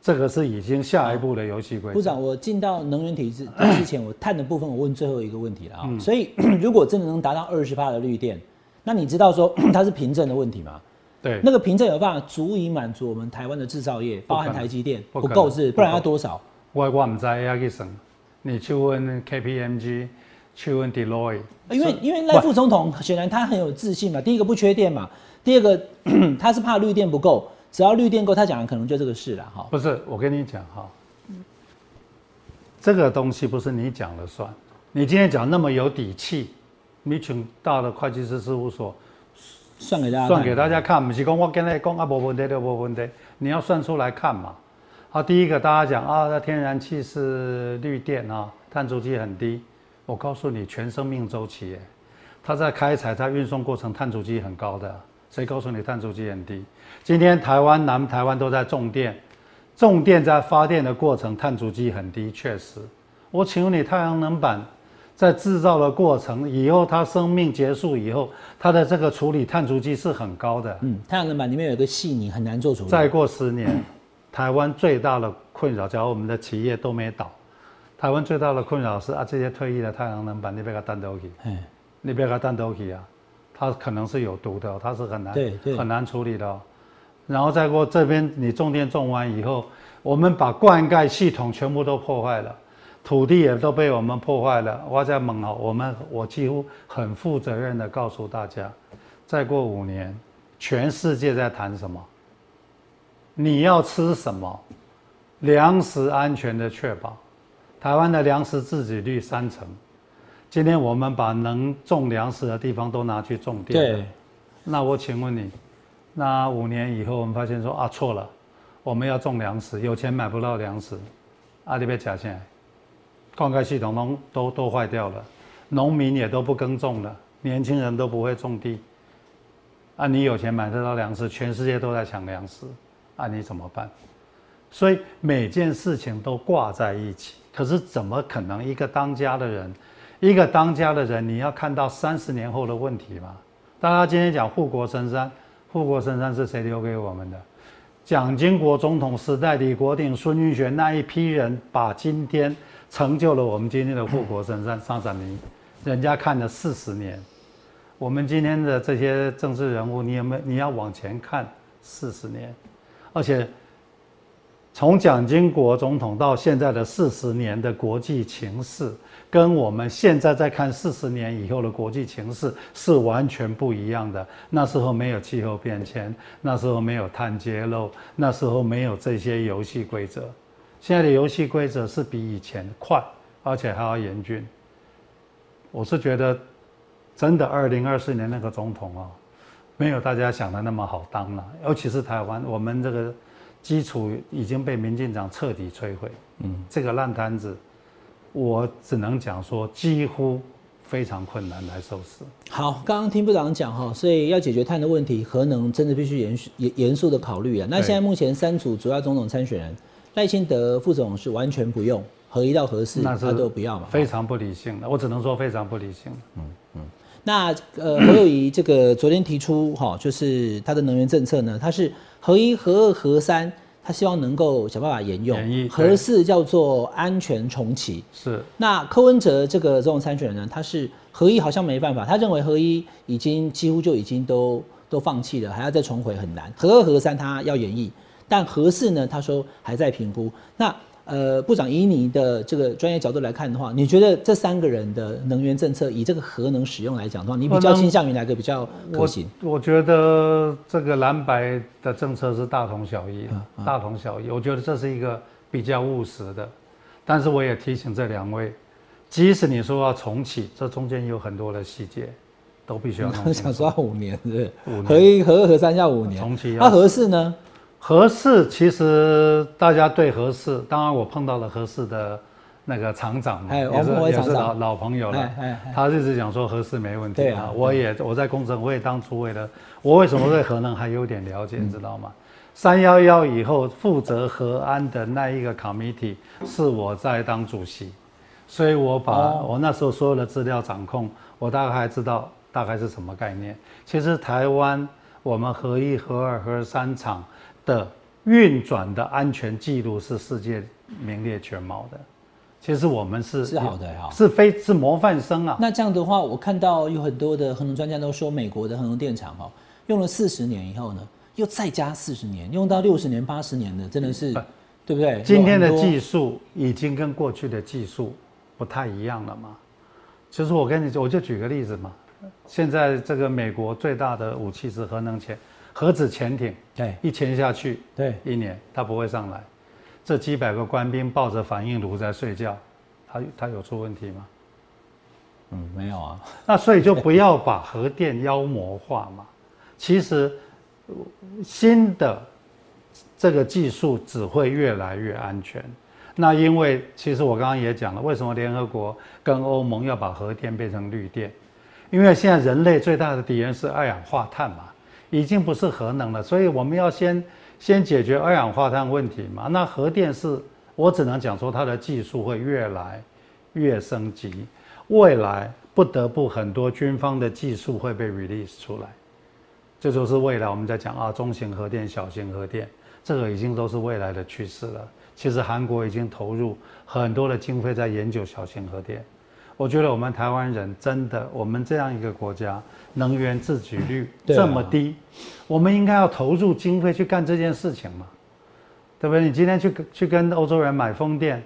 S3: 这个是已经下一步的游戏规则。
S2: 部长，我进到能源体制之前，我碳的部分我问最后一个问题了啊、
S3: 嗯。
S2: 所以 如果真的能达到二十帕的绿电，那你知道说 它是凭证的问题吗？
S3: 对，
S2: 那个凭证有办法足以满足我们台湾的制造业，包含台积电
S3: 不
S2: 够是，不然要多少？
S3: 我我唔知要去算，你去问 KPMG，去问 Deloitte，
S2: 因为因为赖副总统显然他很有自信嘛，第一个不缺电嘛，第二个 他是怕绿电不够，只要绿电够，他讲的可能就这个事了哈。
S3: 不是，我跟你讲哈，这个东西不是你讲了算。你今天讲那么有底气，你请到了会计师事务所
S2: 算给大家
S3: 算给大家看，不是讲我跟你讲啊，没问题就没问题，你要算出来看嘛。好，第一个大家讲啊，那天然气是绿电啊，碳足迹很低。我告诉你，全生命周期，它在开采、它运送过程碳足迹很高的。谁告诉你碳足迹很低？今天台湾、南台湾都在种电，种电在发电的过程碳足迹很低，确实。我请问你，太阳能板在制造的过程以后，它生命结束以后，它的这个处理碳足迹是很高的。
S2: 嗯，太阳能板里面有一个细泥很难做处理。
S3: 再过十年，台湾最大的困扰，假如我们的企业都没倒，台湾最大的困扰是啊，这些退役的太阳能板你别给它单丢去，
S2: 哎，
S3: 你别给它单丢去啊，它可能是有毒的哦、它是很难
S2: 对对
S3: 很难处理的、哦。然后再过这边你种电种完以后，我们把灌溉系统全部都破坏了。土地也都被我们破坏了。我在问哦，我们我几乎很负责任的告诉大家，再过五年，全世界在谈什么？你要吃什么？粮食安全的确保，台湾的粮食自给率三成。今天我们把能种粮食的地方都拿去种电。
S2: 对，
S3: 那我请问你，那五年以后我们发现说啊错了，我们要种粮食，有钱买不到粮食，阿里被假现在，灌溉系统都都都坏掉了，农民也都不耕种了，年轻人都不会种地。啊，你有钱买得到粮食，全世界都在抢粮食，啊，你怎么办？所以每件事情都挂在一起，可是怎么可能一个当家的人？一个当家的人，你要看到三十年后的问题吗？大家今天讲护国神山，护国神山是谁留给我们的？蒋经国总统时代，李国鼎、孙运璇那一批人，把今天成就了我们今天的护国神山上展明，人家看了四十年。我们今天的这些政治人物，你有没有？你要往前看四十年，而且。从蒋经国总统到现在的四十年的国际情势，跟我们现在在看四十年以后的国际情势是完全不一样的。那时候没有气候变迁，那时候没有碳揭露，那时候没有这些游戏规则。现在的游戏规则是比以前快，而且还要严峻。我是觉得，真的二零二四年那个总统啊，没有大家想的那么好当了，尤其是台湾，我们这个。基础已经被民进党彻底摧毁，嗯，这个烂摊子，我只能讲说几乎非常困难来收拾。
S2: 好，刚刚听部长讲哈，所以要解决碳的问题，核能真的必须严严严肃的考虑啊。那现在目前三组主要总统参选人，赖清德副总是完全不用，合一到合四他都不要嘛，
S3: 非常不理性的，我只能说非常不理性。嗯
S2: 嗯，那呃侯友谊这个昨天提出哈，就是他的能源政策呢，他是。合一、合二、合三，他希望能够想办法沿用；合四叫做安全重启。
S3: 是。
S2: 那柯文哲这个这种参选人呢，他是合一好像没办法，他认为合一已经几乎就已经都都放弃了，还要再重回很难。合二、合三他要演绎，但合适呢，他说还在评估。那。呃，部长以你的这个专业角度来看的话，你觉得这三个人的能源政策，以这个核能使用来讲的话，你比较倾向于哪个比较可行？
S3: 我觉得这个蓝白的政策是大同小异，大同小异。我觉得这是一个比较务实的，但是我也提醒这两位，即使你说要重启，这中间有很多的细节，都必须要。
S2: 想说五年是？核一、核二、核三要五年。
S3: 重启。
S2: 那合四呢？
S3: 合适，其实大家对合适，当然我碰到了合适的那个厂长嘛，也是也是老老朋友了。他一直讲说合适没问题啊。我也我在工程会当初为了我为什么对核能还有点了解，你知道吗？三幺幺以后负责核安的那一个 committee 是我在当主席，所以我把我那时候所有的资料掌控，我大概知道大概是什么概念。其实台湾我们核一、核二、核三厂。的运转的安全记录是世界名列前茅的，其实我们是
S2: 是好的哈，
S3: 是非是模范生啊。
S2: 那这样的话，我看到有很多的核能专家都说，美国的核能电厂哈，用了四十年以后呢，又再加四十年，用到六十年、八十年的，真的是对不对？
S3: 今天的技术已经跟过去的技术不太一样了嘛。其实我跟你，我就举个例子嘛，现在这个美国最大的武器是核能潜。核子潜艇，
S2: 对，
S3: 一潜下去，
S2: 对，
S3: 一年它不会上来。这几百个官兵抱着反应炉在睡觉，他他有出问题吗？
S2: 嗯，没有啊。
S3: 那所以就不要把核电妖魔化嘛。其实新的这个技术只会越来越安全。那因为其实我刚刚也讲了，为什么联合国跟欧盟要把核电变成绿电？因为现在人类最大的敌人是二氧化碳嘛。已经不是核能了，所以我们要先先解决二氧化碳问题嘛。那核电是，我只能讲说它的技术会越来越升级，未来不得不很多军方的技术会被 release 出来，这就是未来我们在讲啊，中型核电、小型核电，这个已经都是未来的趋势了。其实韩国已经投入很多的经费在研究小型核电。我觉得我们台湾人真的，我们这样一个国家，能源自给率这么低，我们应该要投入经费去干这件事情嘛，对不对？你今天去去跟欧洲人买风电，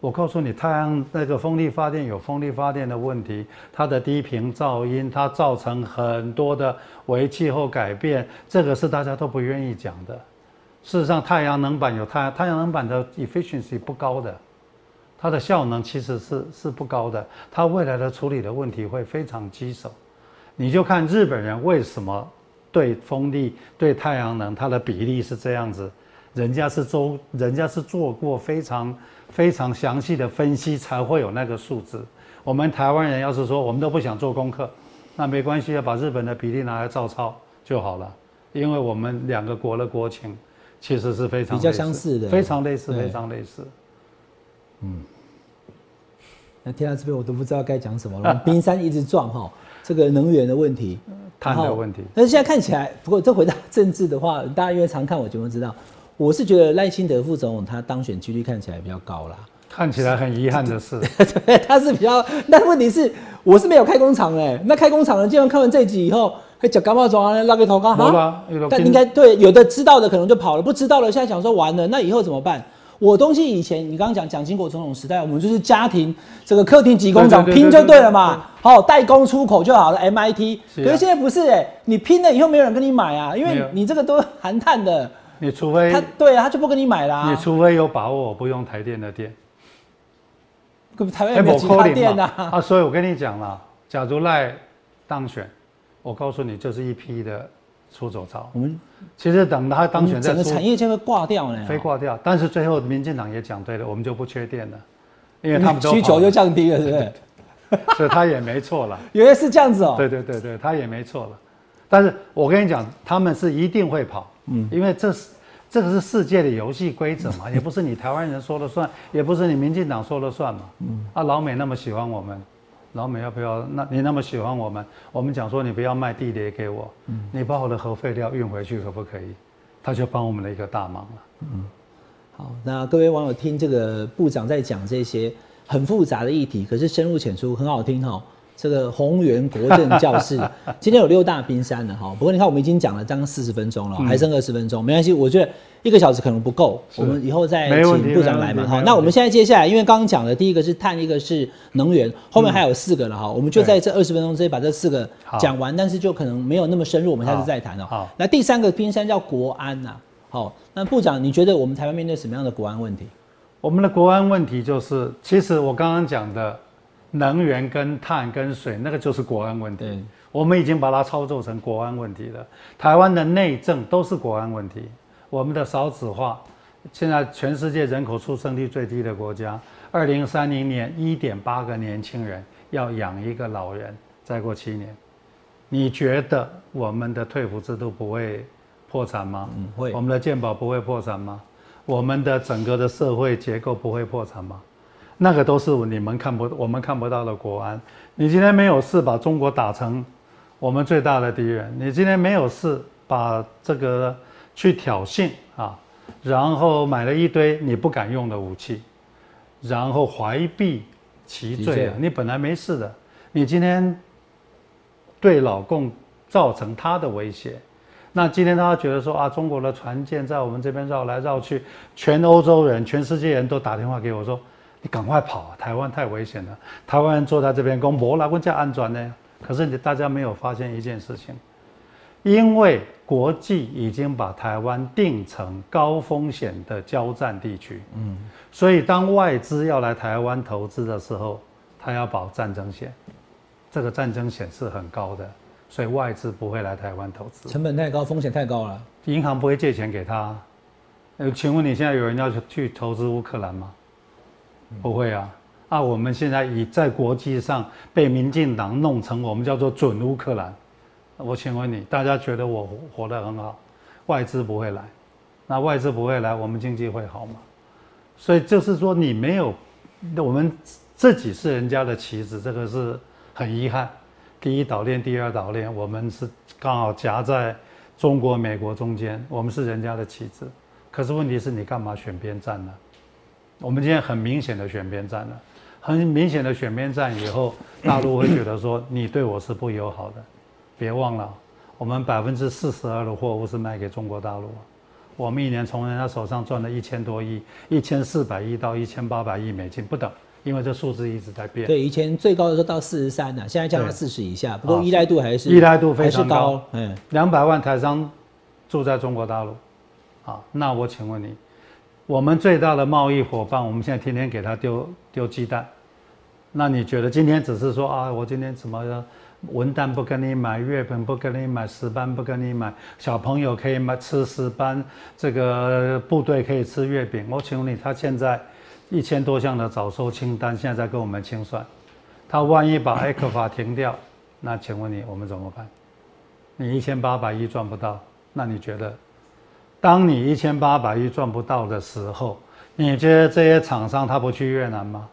S3: 我告诉你，太阳那个风力发电有风力发电的问题，它的低频噪音，它造成很多的为气候改变，这个是大家都不愿意讲的。事实上，太阳能板有太太阳能板的 efficiency 不高的，它的效能其实是是不高的，它未来的处理的问题会非常棘手。你就看日本人为什么对风力、对太阳能，它的比例是这样子，人家是做人家是做过非常非常详细的分析，才会有那个数字。我们台湾人要是说我们都不想做功课，那没关系，要把日本的比例拿来照抄就好了，因为我们两个国的国情。其实是非常
S2: 比较相似的，
S3: 非常类似，非常类似。嗯，
S2: 那听到这边我都不知道该讲什么了。冰山一直撞哈，这个能源的问题，
S3: 碳的问题。
S2: 但是现在看起来，不过这回答政治的话，大家因为常看我节目知道，我是觉得赖清德副总统他当选几率看起来比较高啦。
S3: 看起来很遗憾的是，
S2: 对，他是比较，但问题是我是没有开工厂哎，那开工厂的，既然看完这集以后。还讲干嘛装啊？拉个头干
S3: 哈？
S2: 但应该对有的知道的可能就跑了，不知道的现在想说完了，那以后怎么办？我东西以前你刚刚讲蒋经国总统时代，我们就是家庭这个客厅级工厂拼就对了嘛，好代工出口就好了。MIT，可是现在不是哎，你拼了以后没有人跟你买啊，因为你这个都含碳的，
S3: 你除非
S2: 他对啊，他就不跟你买啦。
S3: 你除非有把握不用台电的电，
S2: 台湾没有其他电
S3: 啊。啊，所以我跟你讲了，假如赖当选。我告诉你，就是一批的出走潮。我们其实等他当选，
S2: 整个产业就会挂掉呢，
S3: 非挂掉。但是最后民进党也讲对了，我们就不缺电了，因为他们
S2: 需求就降低了，对不对？
S3: 所以他也没错了。
S2: 原来是这样子哦。
S3: 对对对对，他也没错了。但是我跟你讲，他们是一定会跑，嗯，因为这是这个是世界的游戏规则嘛，也不是你台湾人说了算，也不是你民进党说了算嘛。嗯，啊，老美那么喜欢我们。老美要不要？那你那么喜欢我们，我们讲说你不要卖地雷给我，嗯，你把我的核废料运回去可不可以？他就帮我们了一个大忙了。嗯，
S2: 好，那各位网友听这个部长在讲这些很复杂的议题，可是深入浅出，很好听哈。这个宏源国政教室 今天有六大冰山了哈，不过你看我们已经讲了将近四十分钟了，还剩二十分钟，没关系，我觉得一个小时可能不够，我们以后再请部长来嘛哈。那我们现在接下来，因为刚刚讲的第一个是碳，一个是能源，后面还有四个了哈，我们就在这二十分钟之内把这四个讲完，但是就可能没有那么深入，我们下次再谈哦。好，那第三个冰山叫国安呐，好，那部长你觉得我们台湾面对什么样的国安问题？
S3: 我们的国安问题就是，其实我刚刚讲的。能源跟碳跟水，那个就是国安问题。我们已经把它操作成国安问题了。台湾的内政都是国安问题。我们的少子化，现在全世界人口出生率最低的国家，二零三零年一点八个年轻人要养一个老人，再过七年，你觉得我们的退服制度不会破产吗？嗯，
S2: 会。
S3: 我们的健保不会破产吗？我们的整个的社会结构不会破产吗？那个都是你们看不，我们看不到的国安。你今天没有事把中国打成我们最大的敌人，你今天没有事把这个去挑衅啊，然后买了一堆你不敢用的武器，然后怀璧其罪啊。你本来没事的，你今天对老共造成他的威胁，那今天他觉得说啊，中国的船舰在我们这边绕来绕去，全欧洲人、全世界人都打电话给我说。你赶快跑啊！台湾太危险了。台湾人坐在这边讲，无哪个叫安全呢？可是你大家没有发现一件事情，因为国际已经把台湾定成高风险的交战地区。嗯，所以当外资要来台湾投资的时候，他要保战争险，这个战争险是很高的，所以外资不会来台湾投资。
S2: 成本太高，风险太高了。
S3: 银行不会借钱给他。呃，请问你现在有人要去投资乌克兰吗？不会啊，啊，我们现在已在国际上被民进党弄成我们叫做准乌克兰。我请问你，大家觉得我活得很好，外资不会来，那外资不会来，我们经济会好吗？所以就是说，你没有，我们自己是人家的棋子，这个是很遗憾。第一岛链，第二岛链，我们是刚好夹在中国、美国中间，我们是人家的棋子。可是问题是你干嘛选边站呢？我们今天很明显的选边站了，很明显的选边站以后，大陆会觉得说你对我是不友好的。别忘了，我们百分之四十二的货物是卖给中国大陆，我们一年从人家手上赚了一千多亿，一千四百亿到一千八百亿美金不等，因为这数字一直在变。
S2: 对，以前最高的时候到四十三呢，现在降到四十以下，不过依赖度还是
S3: 依赖度非常高。
S2: 高，嗯，
S3: 两百万台商住在中国大陆，啊，那我请问你，我们最大的贸易伙伴，我们现在天天给他丢丢鸡蛋，那你觉得今天只是说啊，我今天怎么文旦不跟你买，月饼不跟你买，石斑不跟你买，小朋友可以买吃石斑，这个部队可以吃月饼，我请问你，他现在一千多项的早收清单，现在在跟我们清算，他万一把埃克法停掉，那请问你我们怎么办？你一千八百亿赚不到，那你觉得，当你一千八百亿赚不到的时候，你觉得这些厂商他不去越南吗？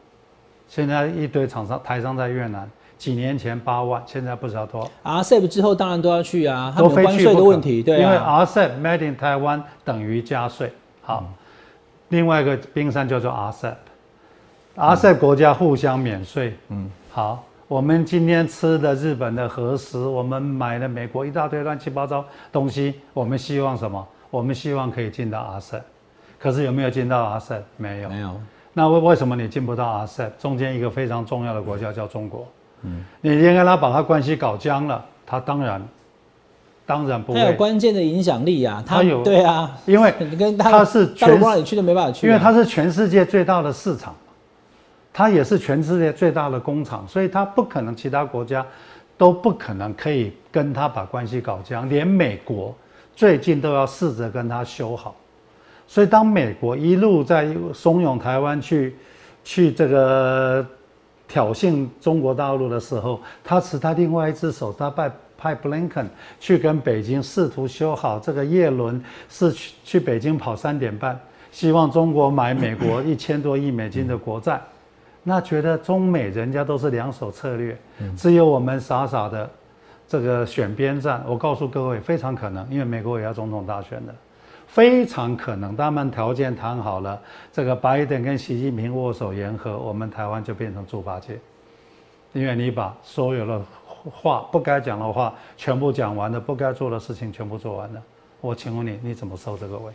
S3: 现在一堆厂商台商在越南，几年前八万，现在不知道多少
S2: ，RCEP 之后当然都要去啊，他
S3: 都非
S2: 们有关税
S3: 去
S2: 的问题，对
S3: 因为
S2: 啊
S3: ，RCEP Made in Taiwan 等于加税。好，另外一个冰山叫做 RCEP，RCEP 国家互相免税。嗯，好，我们今天吃的日本的和食，我们买了美国一大堆乱七八糟东西，我们希望什么？我们希望可以进到 RCEP，可是有没有进到 RCEP？没有。
S2: 没有，
S3: 那为为什么你进不到 RCEP？中间一个非常重要的国家叫中国。嗯，你应该他把他关系搞僵了，他当然当然不
S2: 它有
S3: 会，
S2: 关键的影响力啊，它
S3: 它有
S2: 对啊，
S3: 因为
S2: 你跟大
S3: 它是
S2: 大陆
S3: 全
S2: 不让你去都没办法去啊，
S3: 因为它是全世界最大的市场，它也是全世界最大的工厂，所以它不可能其他国家都不可能可以跟他把关系搞僵，连美国最近都要试着跟他修好。所以当美国一路在怂恿台湾去去这个挑衅中国大陆的时候，他持他另外一只手，他派派布林肯去跟北京试图修好这个叶伦是去去北京跑三点半，希望中国买美国一千多亿美金的国债。那觉得中美人家都是两手策略，只有我们傻傻的这个选边站。我告诉各位，非常可能，因为美国也要总统大选的，非常可能，他们条件谈好了，这个拜登跟习近平握手言和，我们台湾就变成猪八戒，因为你把所有的话不该讲的话全部讲完了，不该做的事情全部做完了。我请问你，你怎么收这个位？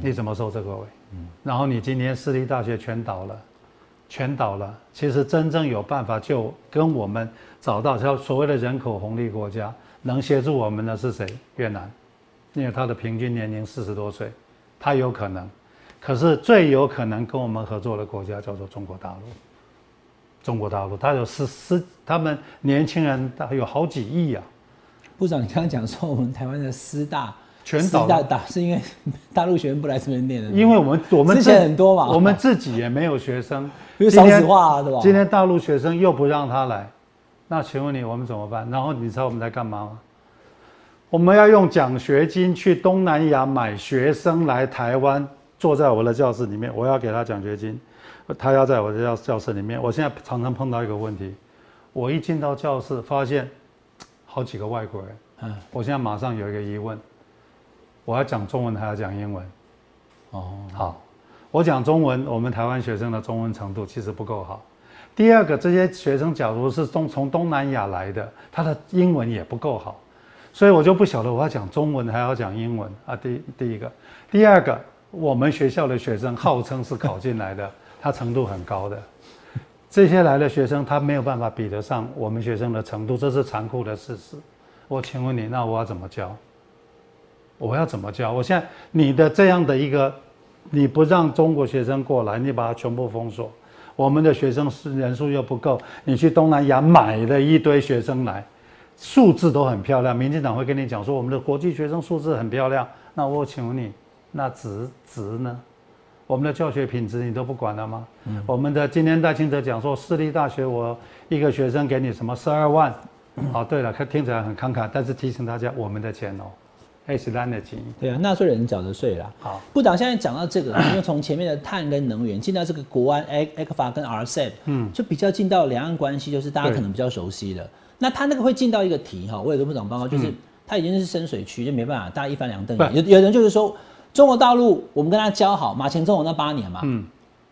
S3: 你怎么收这个位？然后你今天私立大学全倒了，全倒了。其实真正有办法就跟我们找到叫所谓的人口红利国家，能协助我们的是谁？越南，因为它的平均年龄四十多岁，它有可能。可是最有可能跟我们合作的国家叫做中国大陆。中国大陆，它有十十，他们年轻人大有好几亿啊，
S2: 部长，你刚刚讲说我们台湾的师大
S3: 全倒
S2: 打是因为 大陆学生不来这边念的，
S3: 因为我们我们
S2: 之前很多嘛
S3: 我们自己也没有学生，
S2: 因为少子化啊，对吧？
S3: 今天大陆学生又不让他来，那请问你我们怎么办？然后你知道我们在干嘛吗？我们要用奖学金去东南亚买学生来台湾，坐在我的教室里面，我要给他奖学金，他要在我的教教室里面。我现在常常碰到一个问题，我一进到教室，发现好几个外国人，
S2: 嗯，
S3: 我现在马上有一个疑问，我要讲中文还要讲英文？
S2: 哦，
S3: 好，我讲中文，我们台湾学生的中文程度其实不够好。第二个，这些学生假如是从从东南亚来的，他的英文也不够好，所以我就不晓得我要讲中文还要讲英文啊。第第一个，第二个，我们学校的学生号称是考进来的，他程度很高的，这些来的学生他没有办法比得上我们学生的程度，这是残酷的事实。我请问你，那我要怎么教？我要怎么教？我现在你的这样的一个，你不让中国学生过来，你把它全部封锁，我们的学生是人数又不够，你去东南亚买了一堆学生来，数字都很漂亮。民进党会跟你讲说，我们的国际学生数字很漂亮。那我请问你，那值值呢？我们的教学品质你都不管了吗？我们的今天戴清德讲说，私立大学我一个学生给你什么十二万，哦，对了，看听起来很慷慨，但是提醒大家，我们的钱哦，哎是烂的钱。
S2: 对啊，纳税人缴的税啦。
S3: 好，
S2: 部长现在讲到这个，因为从前面的碳跟能源进到这个国安 A A 克法跟 RCEP，嗯，就比较进到两岸关系，就是大家可能比较熟悉的。那他那个会进到一个题哈，我有个部长报告，就是他已经是深水区，就没办法，大家一翻两瞪眼。有有人就是说，中国大陆我们跟他交好，马前总统那八年嘛，
S3: 嗯，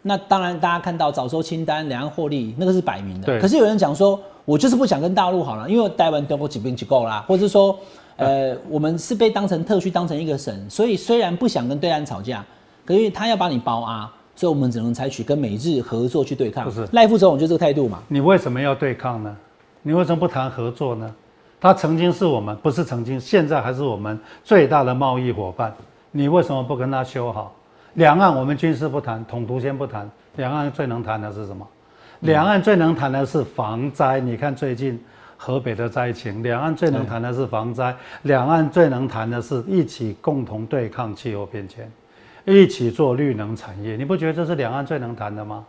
S2: 那当然大家看到早收清单，两岸获利那个是摆明的。
S3: 对
S2: 可是有人讲说，我就是不想跟大陆好了，因为台湾丢过几兵几够啦，或者是说，呃，我们是被当成特区，当成一个省，所以虽然不想跟对岸吵架，可是他要把你包啊，所以我们只能采取跟美日合作去对抗。
S3: 不是
S2: 赖副总统就这个态度嘛？
S3: 你为什么要对抗呢？你为什么不谈合作呢？他曾经是我们，不是曾经，现在还是我们最大的贸易伙伴。你为什么不跟他修好？两岸我们军事不谈，统独先不谈。两岸最能谈的是什么？两岸最能谈的是防灾。你看最近河北的灾情，两岸最能谈的是防灾。两岸最能谈的是一起共同对抗气候变迁，一起做绿能产业。你不觉得这是两岸最能谈的吗？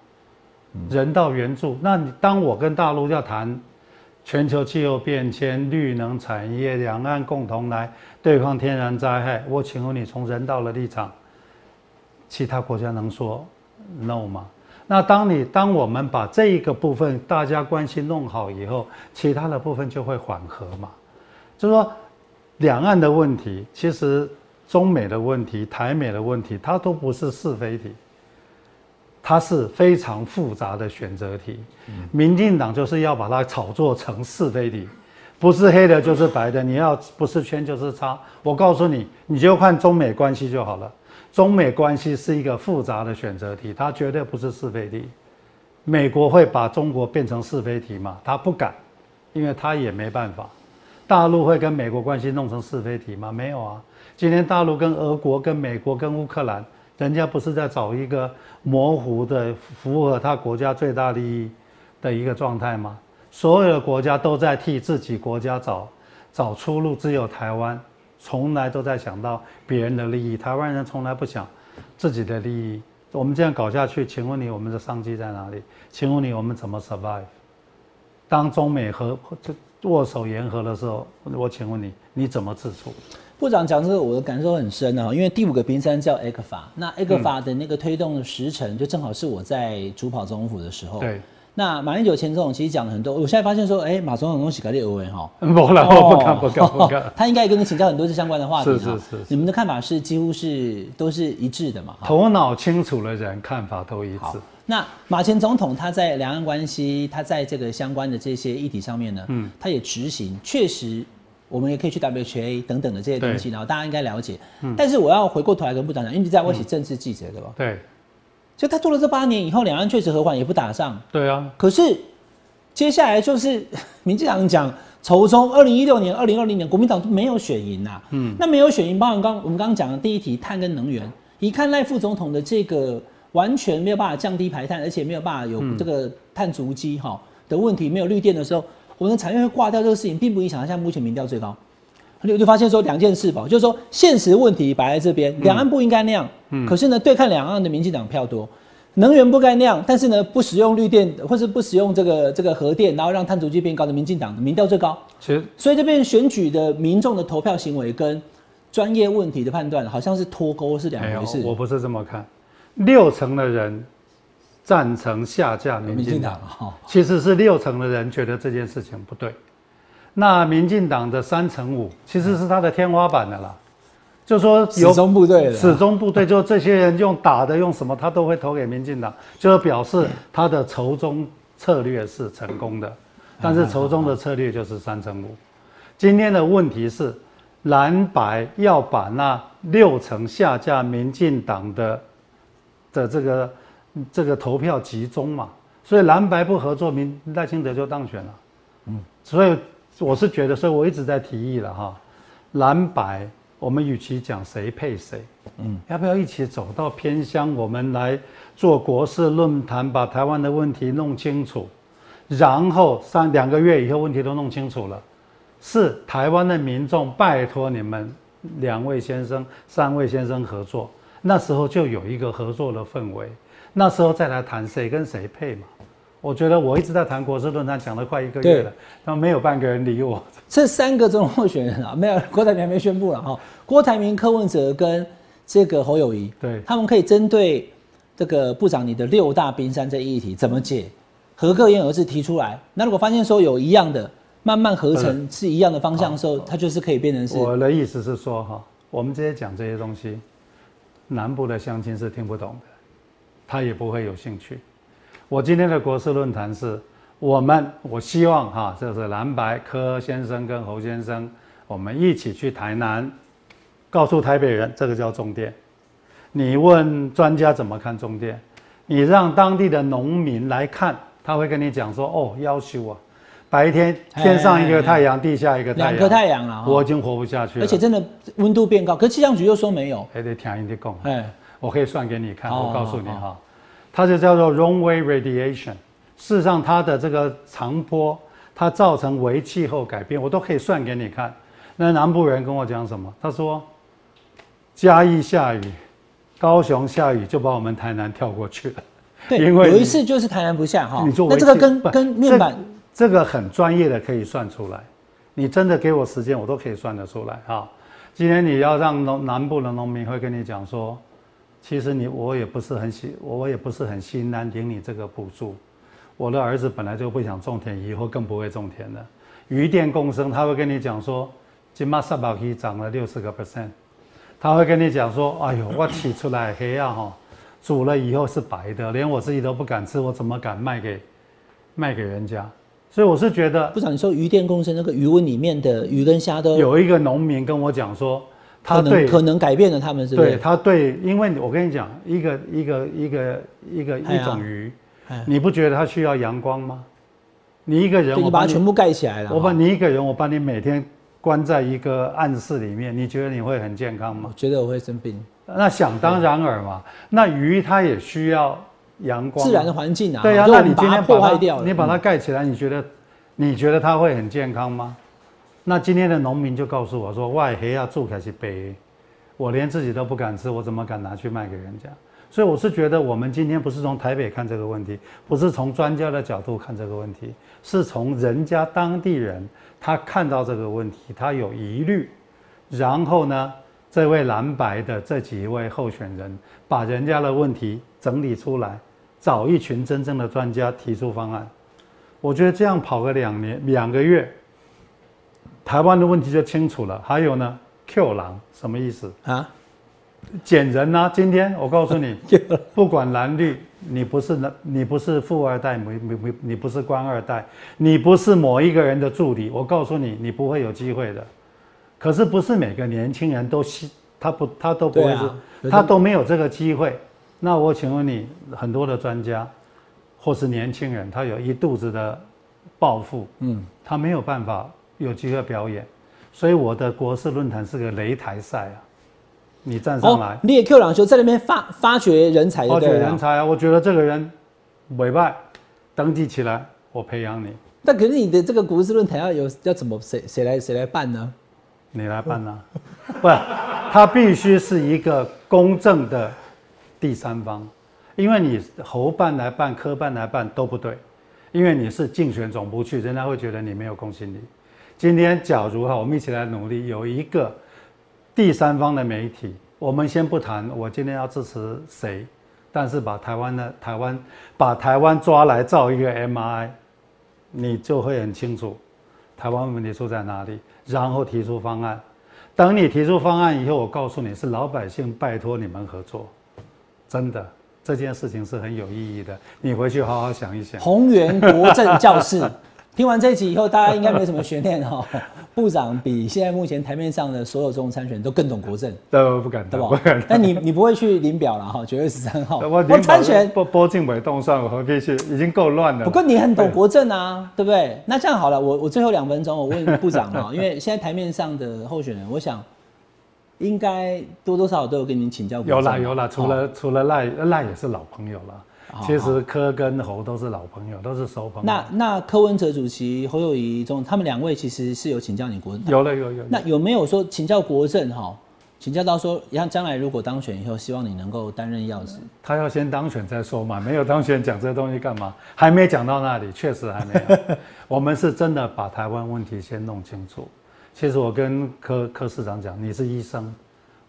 S3: 人道援助。那你当我跟大陆要谈全球气候变迁、绿能产业，两岸共同来对抗天然灾害，我请问你，从人道的立场，其他国家能说 no 吗？那当你当我们把这一个部分大家关系弄好以后，其他的部分就会缓和嘛。就说，两岸的问题，其实中美的问题、台美的问题，它都不是是非题，它是非常复杂的选择题。民进党就是要把它炒作成是非题，不是黑的就是白的，你要不是圈就是叉。我告诉你，你就看中美关系就好了。中美关系是一个复杂的选择题，它绝对不是是非题。美国会把中国变成是非题吗？他不敢，因为他也没办法。大陆会跟美国关系弄成是非题吗？没有啊。今天大陆跟俄国、跟美国、跟乌克兰，人家不是在找一个模糊的、符合他国家最大利益的一个状态吗？所有的国家都在替自己国家找找出路，只有台湾。从来都在想到别人的利益，台湾人从来不想自己的利益。我们这样搞下去，请问你我们的商机在哪里？请问你我们怎么 survive？当中美和这握手言和的时候，我请问你你怎么自处？
S2: 部长讲这个，我的感受很深啊，因为第五个冰山叫 A 克法，那 A 克法的那个推动的时程，就正好是我在主跑总统府的时候。
S3: 对。
S2: 那马英九前总统其实讲了很多，我现在发现说，哎，马总统东西改的有为哈，
S3: 不了，我不敢，不敢，不敢。
S2: 他应该跟你请教很多次相关的话题
S3: 是是是。
S2: 你们的看法是几乎是都是一致的嘛？
S3: 头脑清楚的人看法都一致。
S2: 那马前总统他在两岸关系，他在这个相关的这些议题上面呢，嗯，他也执行，确实我们也可以去 WHA 等等的这些东西，然后大家应该了解。嗯。但是我要回过头来跟部长讲，因为你在我起政治记者对吧？
S3: 对。
S2: 就他做了这八年以后，两岸确实和缓，也不打仗。
S3: 对啊。
S2: 可是。接下来就是 民进党讲筹中，二零一六年、二零二零年国民党都没有选赢呐。嗯，那没有选赢，包含刚我们刚刚讲的第一题碳跟能源，一看赖副总统的这个完全没有办法降低排碳，而且没有办法有这个碳足迹哈的问题，没有绿电的时候，我们的产业会挂掉这个事情，并不影响。现在目前民调最高，就就发现说两件事吧，就是说现实问题摆在这边，两岸不应该那样。嗯，可是呢，对抗两岸的民进党票多。能源不该那样，但是呢，不使用绿电或是不使用这个这个核电，然后让碳足迹变高的民进党的民调最高。
S3: 其实，
S2: 所以这边选举的民众的投票行为跟专业问题的判断好像是脱钩，是两回事。
S3: 我不是这么看，六成的人赞成下架民进党，其实是六成的人觉得这件事情不对。那民进党的三成五其实是他的天花板的啦。就说
S2: 始终部队，
S3: 始终部队，就这些人用打的，用什么他都会投给民进党，就是表示他的筹中策略是成功的。但是筹中的策略就是三成五。今天的问题是蓝白要把那六成下架民进党的的这个这个投票集中嘛，所以蓝白不合作，民赖清德就当选了。嗯，所以我是觉得，所以我一直在提议了哈，蓝白。我们与其讲谁配谁，嗯，要不要一起走到偏乡？我们来做国事论坛，把台湾的问题弄清楚，然后三两个月以后问题都弄清楚了，是台湾的民众拜托你们两位先生、三位先生合作，那时候就有一个合作的氛围，那时候再来谈谁跟谁配嘛。我觉得我一直在谈国事论坛，讲了快一个月了，但没有半个人理我。
S2: 这三个总统候选人啊，没有郭台铭还没宣布了哈。郭台铭、柯文哲跟这个侯友谊，
S3: 对，
S2: 他们可以针对这个部长你的六大冰山这一议题怎么解，合各言而至提出来。那如果发现说有一样的，慢慢合成是一样的方向的时候，它就是可以变成是。
S3: 我的意思是说哈，我们这些讲这些东西，南部的乡亲是听不懂的，他也不会有兴趣。我今天的国事论坛是我们，我希望哈，这是蓝白柯先生跟侯先生，我们一起去台南，告诉台北人这个叫重电。你问专家怎么看重电？你让当地的农民来看，他会跟你讲说：哦，要求啊，白天天上一个太阳，地下一个太阳，
S2: 两颗太阳了，
S3: 我已经活不下去了。
S2: 而且真的温度变高，可气象局又说没有。
S3: 还得听人家讲，哎，我可以算给你看，我告诉你哈，它就叫做 runway radiation。事实上，它的这个长波，它造成为气候改变，我都可以算给你看。那南部人跟我讲什么？他说，嘉义下雨。高雄下雨就把我们台南跳过去了，
S2: 对，因为有一次就是台南不下哈。那这个跟跟面板
S3: 这个很专业的可以算出来，你真的给我时间，我都可以算得出来哈。今天你要让农南部的农民会跟你讲说，其实你我也不是很喜，我也不是很心难领你这个补助。我的儿子本来就不想种田，以后更不会种田了。鱼电共生他会跟你讲说，金马三宝可涨了六十个 percent。他会跟你讲说：“哎呦，我起出来黑啊哈，煮了以后是白的，连我自己都不敢吃，我怎么敢卖给卖给人家？所以我是觉得，
S2: 部长，你说鱼电共生那个鱼温里面的鱼跟虾都
S3: 有一个农民跟我讲说，
S2: 他对可能改变了他们，是
S3: 对他对，因为我跟你讲，一个一个一个一个一种鱼，你不觉得它需要阳光吗？你一个人，
S2: 你把它全部盖起来了，
S3: 我把你一个人，我把你每天。”关在一个暗室里面，你觉得你会很健康吗？
S2: 我觉得我会生病。
S3: 那想当然尔嘛。那鱼它也需要阳光，
S2: 自然的环境啊。
S3: 对
S2: 呀，
S3: 那你今天
S2: 破坏掉了，
S3: 你把它盖起来，你觉得你觉得它会很健康吗？那今天的农民就告诉我说：“外黑要住开始背，我连自己都不敢吃，我怎么敢拿去卖给人家？”所以我是觉得，我们今天不是从台北看这个问题，不是从专家的角度看这个问题，是从人家当地人。他看到这个问题，他有疑虑，然后呢，这位蓝白的这几位候选人把人家的问题整理出来，找一群真正的专家提出方案。我觉得这样跑个两年两个月，台湾的问题就清楚了。还有呢，Q 狼什么意思啊？捡人呢？今天我告诉你，不管蓝绿。你不是那，你不是富二代，没没没，你不是官二代，你不是某一个人的助理。我告诉你，你不会有机会的。可是不是每个年轻人都希他不他都不会是，他都没有这个机会。那我请问你，很多的专家或是年轻人，他有一肚子的抱负，嗯，他没有办法有机会表演。所以我的国事论坛是个擂台赛啊。你站上来，
S2: 你也 Q 朗球在那边发发掘人才，
S3: 发掘人才啊！我觉得这个人委派登记起来，我培养你。
S2: 但可是你的这个国事论坛要有要怎么谁谁来谁来办呢？
S3: 你来办呢？不，他必须是一个公正的第三方，因为你侯办来办、科办来办都不对，因为你是竞选总部去，人家会觉得你没有公信力。今天假如哈，我们一起来努力，有一个。第三方的媒体，我们先不谈。我今天要支持谁，但是把台湾的台湾把台湾抓来造一个 M I，你就会很清楚台湾问题出在哪里，然后提出方案。等你提出方案以后，我告诉你是老百姓拜托你们合作，真的这件事情是很有意义的。你回去好好想一想。
S2: 宏源国政教室。听完这一集以后，大家应该没什么悬念哈。部长比现在目前台面上的所有中参选都更懂国政，
S3: 都不敢，对吧？
S2: 但你你不会去领表了哈？九月十三号
S3: 我
S2: 参选，
S3: 波波进尾动算，我何必去？已经够乱了。
S2: 不过你很懂国政啊，对不对？那这样好了，我我最后两分钟，我问部长啊，因为现在台面上的候选人，我想应该多多少少都有跟您请教过。
S3: 有啦有啦，除了除了赖赖也是老朋友了。其实柯跟侯都是老朋友，都是熟朋友。
S2: 那那柯文哲主席、侯友谊中，他们两位其实是有请教你国政。
S3: 有了有有。
S2: 那有没有说请教国政哈？请教到说，像将来如果当选以后，希望你能够担任要职。
S3: 他要先当选再说嘛，没有当选讲这东西干嘛？还没讲到那里，确实还没有。我们是真的把台湾问题先弄清楚。其实我跟柯柯市长讲，你是医生，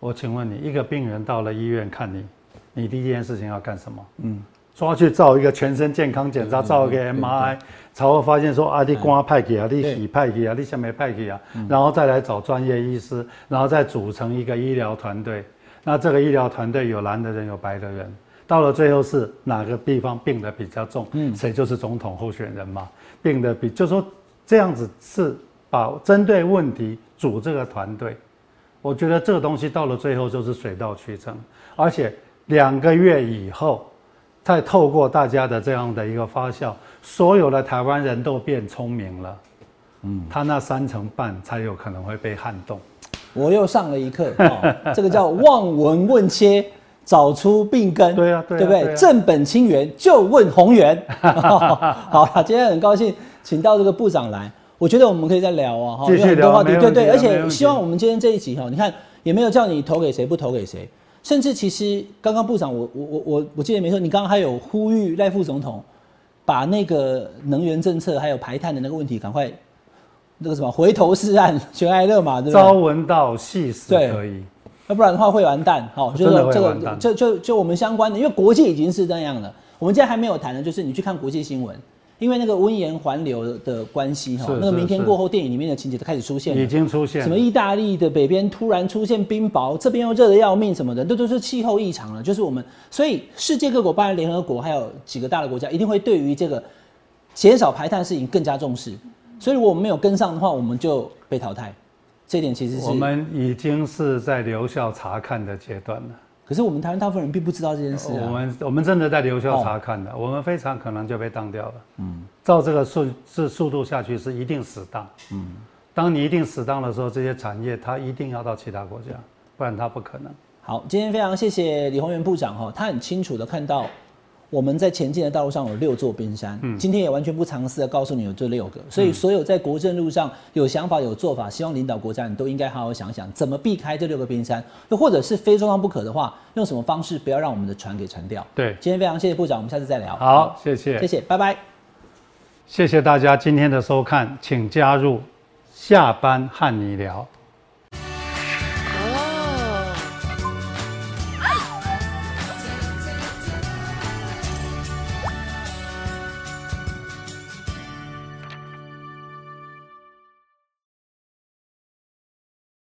S3: 我请问你，一个病人到了医院看你，你第一件事情要干什么？嗯。抓去照一个全身健康检查，照一个 MRI，才会发现说啊，你肝派去啊，你脾派去啊，你下面派去啊，然后再来找专业医师，然后再组成一个医疗团队。那这个医疗团队有蓝的人，有白的人，到了最后是哪个地方病的比较重，谁就是总统候选人嘛？病的比就说这样子是把针对问题组这个团队。我觉得这个东西到了最后就是水到渠成，而且两个月以后，再透过大家的这样的一个发酵，所有的台湾人都变聪明了。嗯，他那三成半才有可能会被撼动。
S2: 我又上了一课，这个叫望闻问切，找出病根。
S3: 对啊，
S2: 对不对？正本清源，就问宏源。好了，今天很高兴请到这个部长来。我觉得我们可以再聊啊，
S3: 哈，有很多话题，
S2: 对对，而且希望我们今天这一集哈，你看也没有叫你投给谁不投给谁，甚至其实刚刚部长我我我我我记得没错，你刚刚还有呼吁赖副总统把那个能源政策还有排碳的那个问题赶快那个什么回头是岸，悬崖勒马，对
S3: 吧？朝闻道，夕死可以，
S2: 要不然的话会完蛋，好，
S3: 就是
S2: 这个就就就我们相关的，因为国际已经是这样了，我们现在还没有谈的，就是你去看国际新闻。因为那个温盐环流的关系哈，那个明天过后电影里面的情节都开始出现，
S3: 已经出现
S2: 什么意大利的北边突然出现冰雹，这边又热的要命什么的，这都是气候异常了。就是我们，所以世界各国，包括联合国，还有几个大的国家，一定会对于这个减少排碳事情更加重视。所以如果我们没有跟上的话，我们就被淘汰。这点其实是
S3: 我们已经是在留校查看的阶段了。
S2: 可是我们台湾大部分人并不知道这件事。
S3: 啊我们我们真的在留校查看的，我们非常可能就被当掉了。嗯，照这个速是速度下去是一定死当。嗯，当你一定死当的时候，这些产业它一定要到其他国家，不然它不可能。
S2: 好，今天非常谢谢李宏源部长哈，他很清楚的看到。我们在前进的道路上有六座冰山，嗯，今天也完全不藏私的告诉你有这六个，所以所有在国政路上有想法、有做法，希望领导国家，你都应该好好想想怎么避开这六个冰山，又或者是非做到不可的话，用什么方式不要让我们的船给沉掉。
S3: 对，
S2: 今天非常谢谢部长，我们下次再聊。
S3: 好，谢谢，
S2: 谢谢，拜拜。
S3: 谢谢大家今天的收看，请加入下班和你聊。